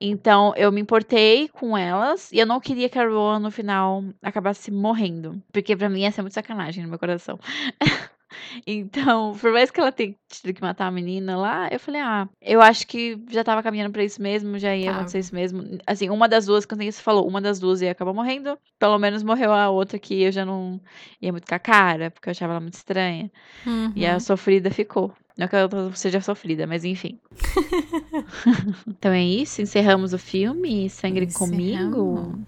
[SPEAKER 1] Então, eu me importei com elas e eu não queria que a Rowan no final acabasse morrendo. Porque pra mim ia ser muito sacanagem no meu coração. então, por mais que ela tenha tido que matar a menina lá, eu falei, ah, eu acho que já tava caminhando pra isso mesmo, já ia
[SPEAKER 2] Tava.
[SPEAKER 1] acontecer isso mesmo. Assim, uma das duas, quando você falou, uma das duas ia acabar morrendo. Pelo menos morreu a outra que eu já não ia muito com a cara, porque eu achava ela muito estranha.
[SPEAKER 2] Uhum.
[SPEAKER 1] E a sofrida ficou. Não que ela seja sofrida, mas enfim. então é isso, encerramos o filme. Sangue comigo.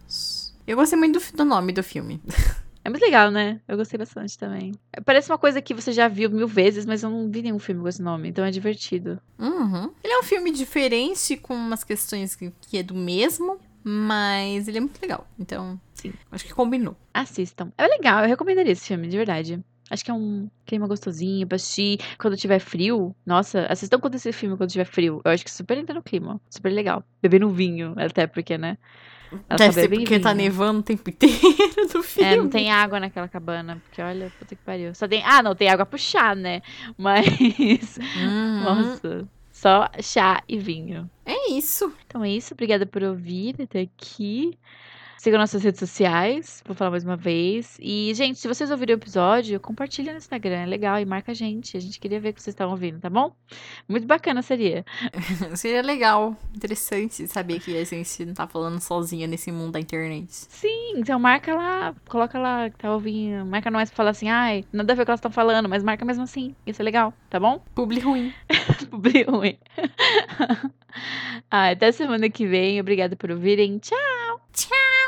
[SPEAKER 2] Eu gostei muito do, do nome do filme.
[SPEAKER 1] É muito legal, né? Eu gostei bastante também. Parece uma coisa que você já viu mil vezes, mas eu não vi nenhum filme com esse nome, então é divertido.
[SPEAKER 2] Uhum. Ele é um filme diferente, com umas questões que, que é do mesmo, mas ele é muito legal. Então,
[SPEAKER 1] Sim.
[SPEAKER 2] acho que combinou.
[SPEAKER 1] Assistam. É legal, eu recomendaria esse filme, de verdade. Acho que é um clima gostosinho pra assistir quando tiver frio. Nossa, assistam quando esse filme quando tiver frio. Eu acho que super entra no clima. Super legal. Bebendo vinho, até porque, né? Ela
[SPEAKER 2] Deve ser porque tá
[SPEAKER 1] vinho.
[SPEAKER 2] nevando o tempo inteiro do filme.
[SPEAKER 1] É, não tem água naquela cabana, porque olha, puta que pariu. Só tem. Ah, não, tem água pro chá, né? Mas.
[SPEAKER 2] Uhum.
[SPEAKER 1] Nossa. Só chá e vinho.
[SPEAKER 2] É isso.
[SPEAKER 1] Então é isso. Obrigada por ouvir até aqui. Sigam nossas redes sociais, vou falar mais uma vez. E, gente, se vocês ouviram o episódio, compartilha no Instagram, é legal, e marca a gente. A gente queria ver que vocês estão ouvindo, tá bom? Muito bacana seria.
[SPEAKER 2] Seria legal, interessante saber que a gente não tá falando sozinha nesse mundo da internet.
[SPEAKER 1] Sim, então marca lá, coloca lá que tá ouvindo. Marca nós pra falar assim, ai, nada a ver com o que elas estão falando, mas marca mesmo assim. Isso é legal, tá bom?
[SPEAKER 2] Publi ruim.
[SPEAKER 1] Publi ruim. ah, até semana que vem. Obrigada por ouvirem. Tchau!
[SPEAKER 2] Tchau!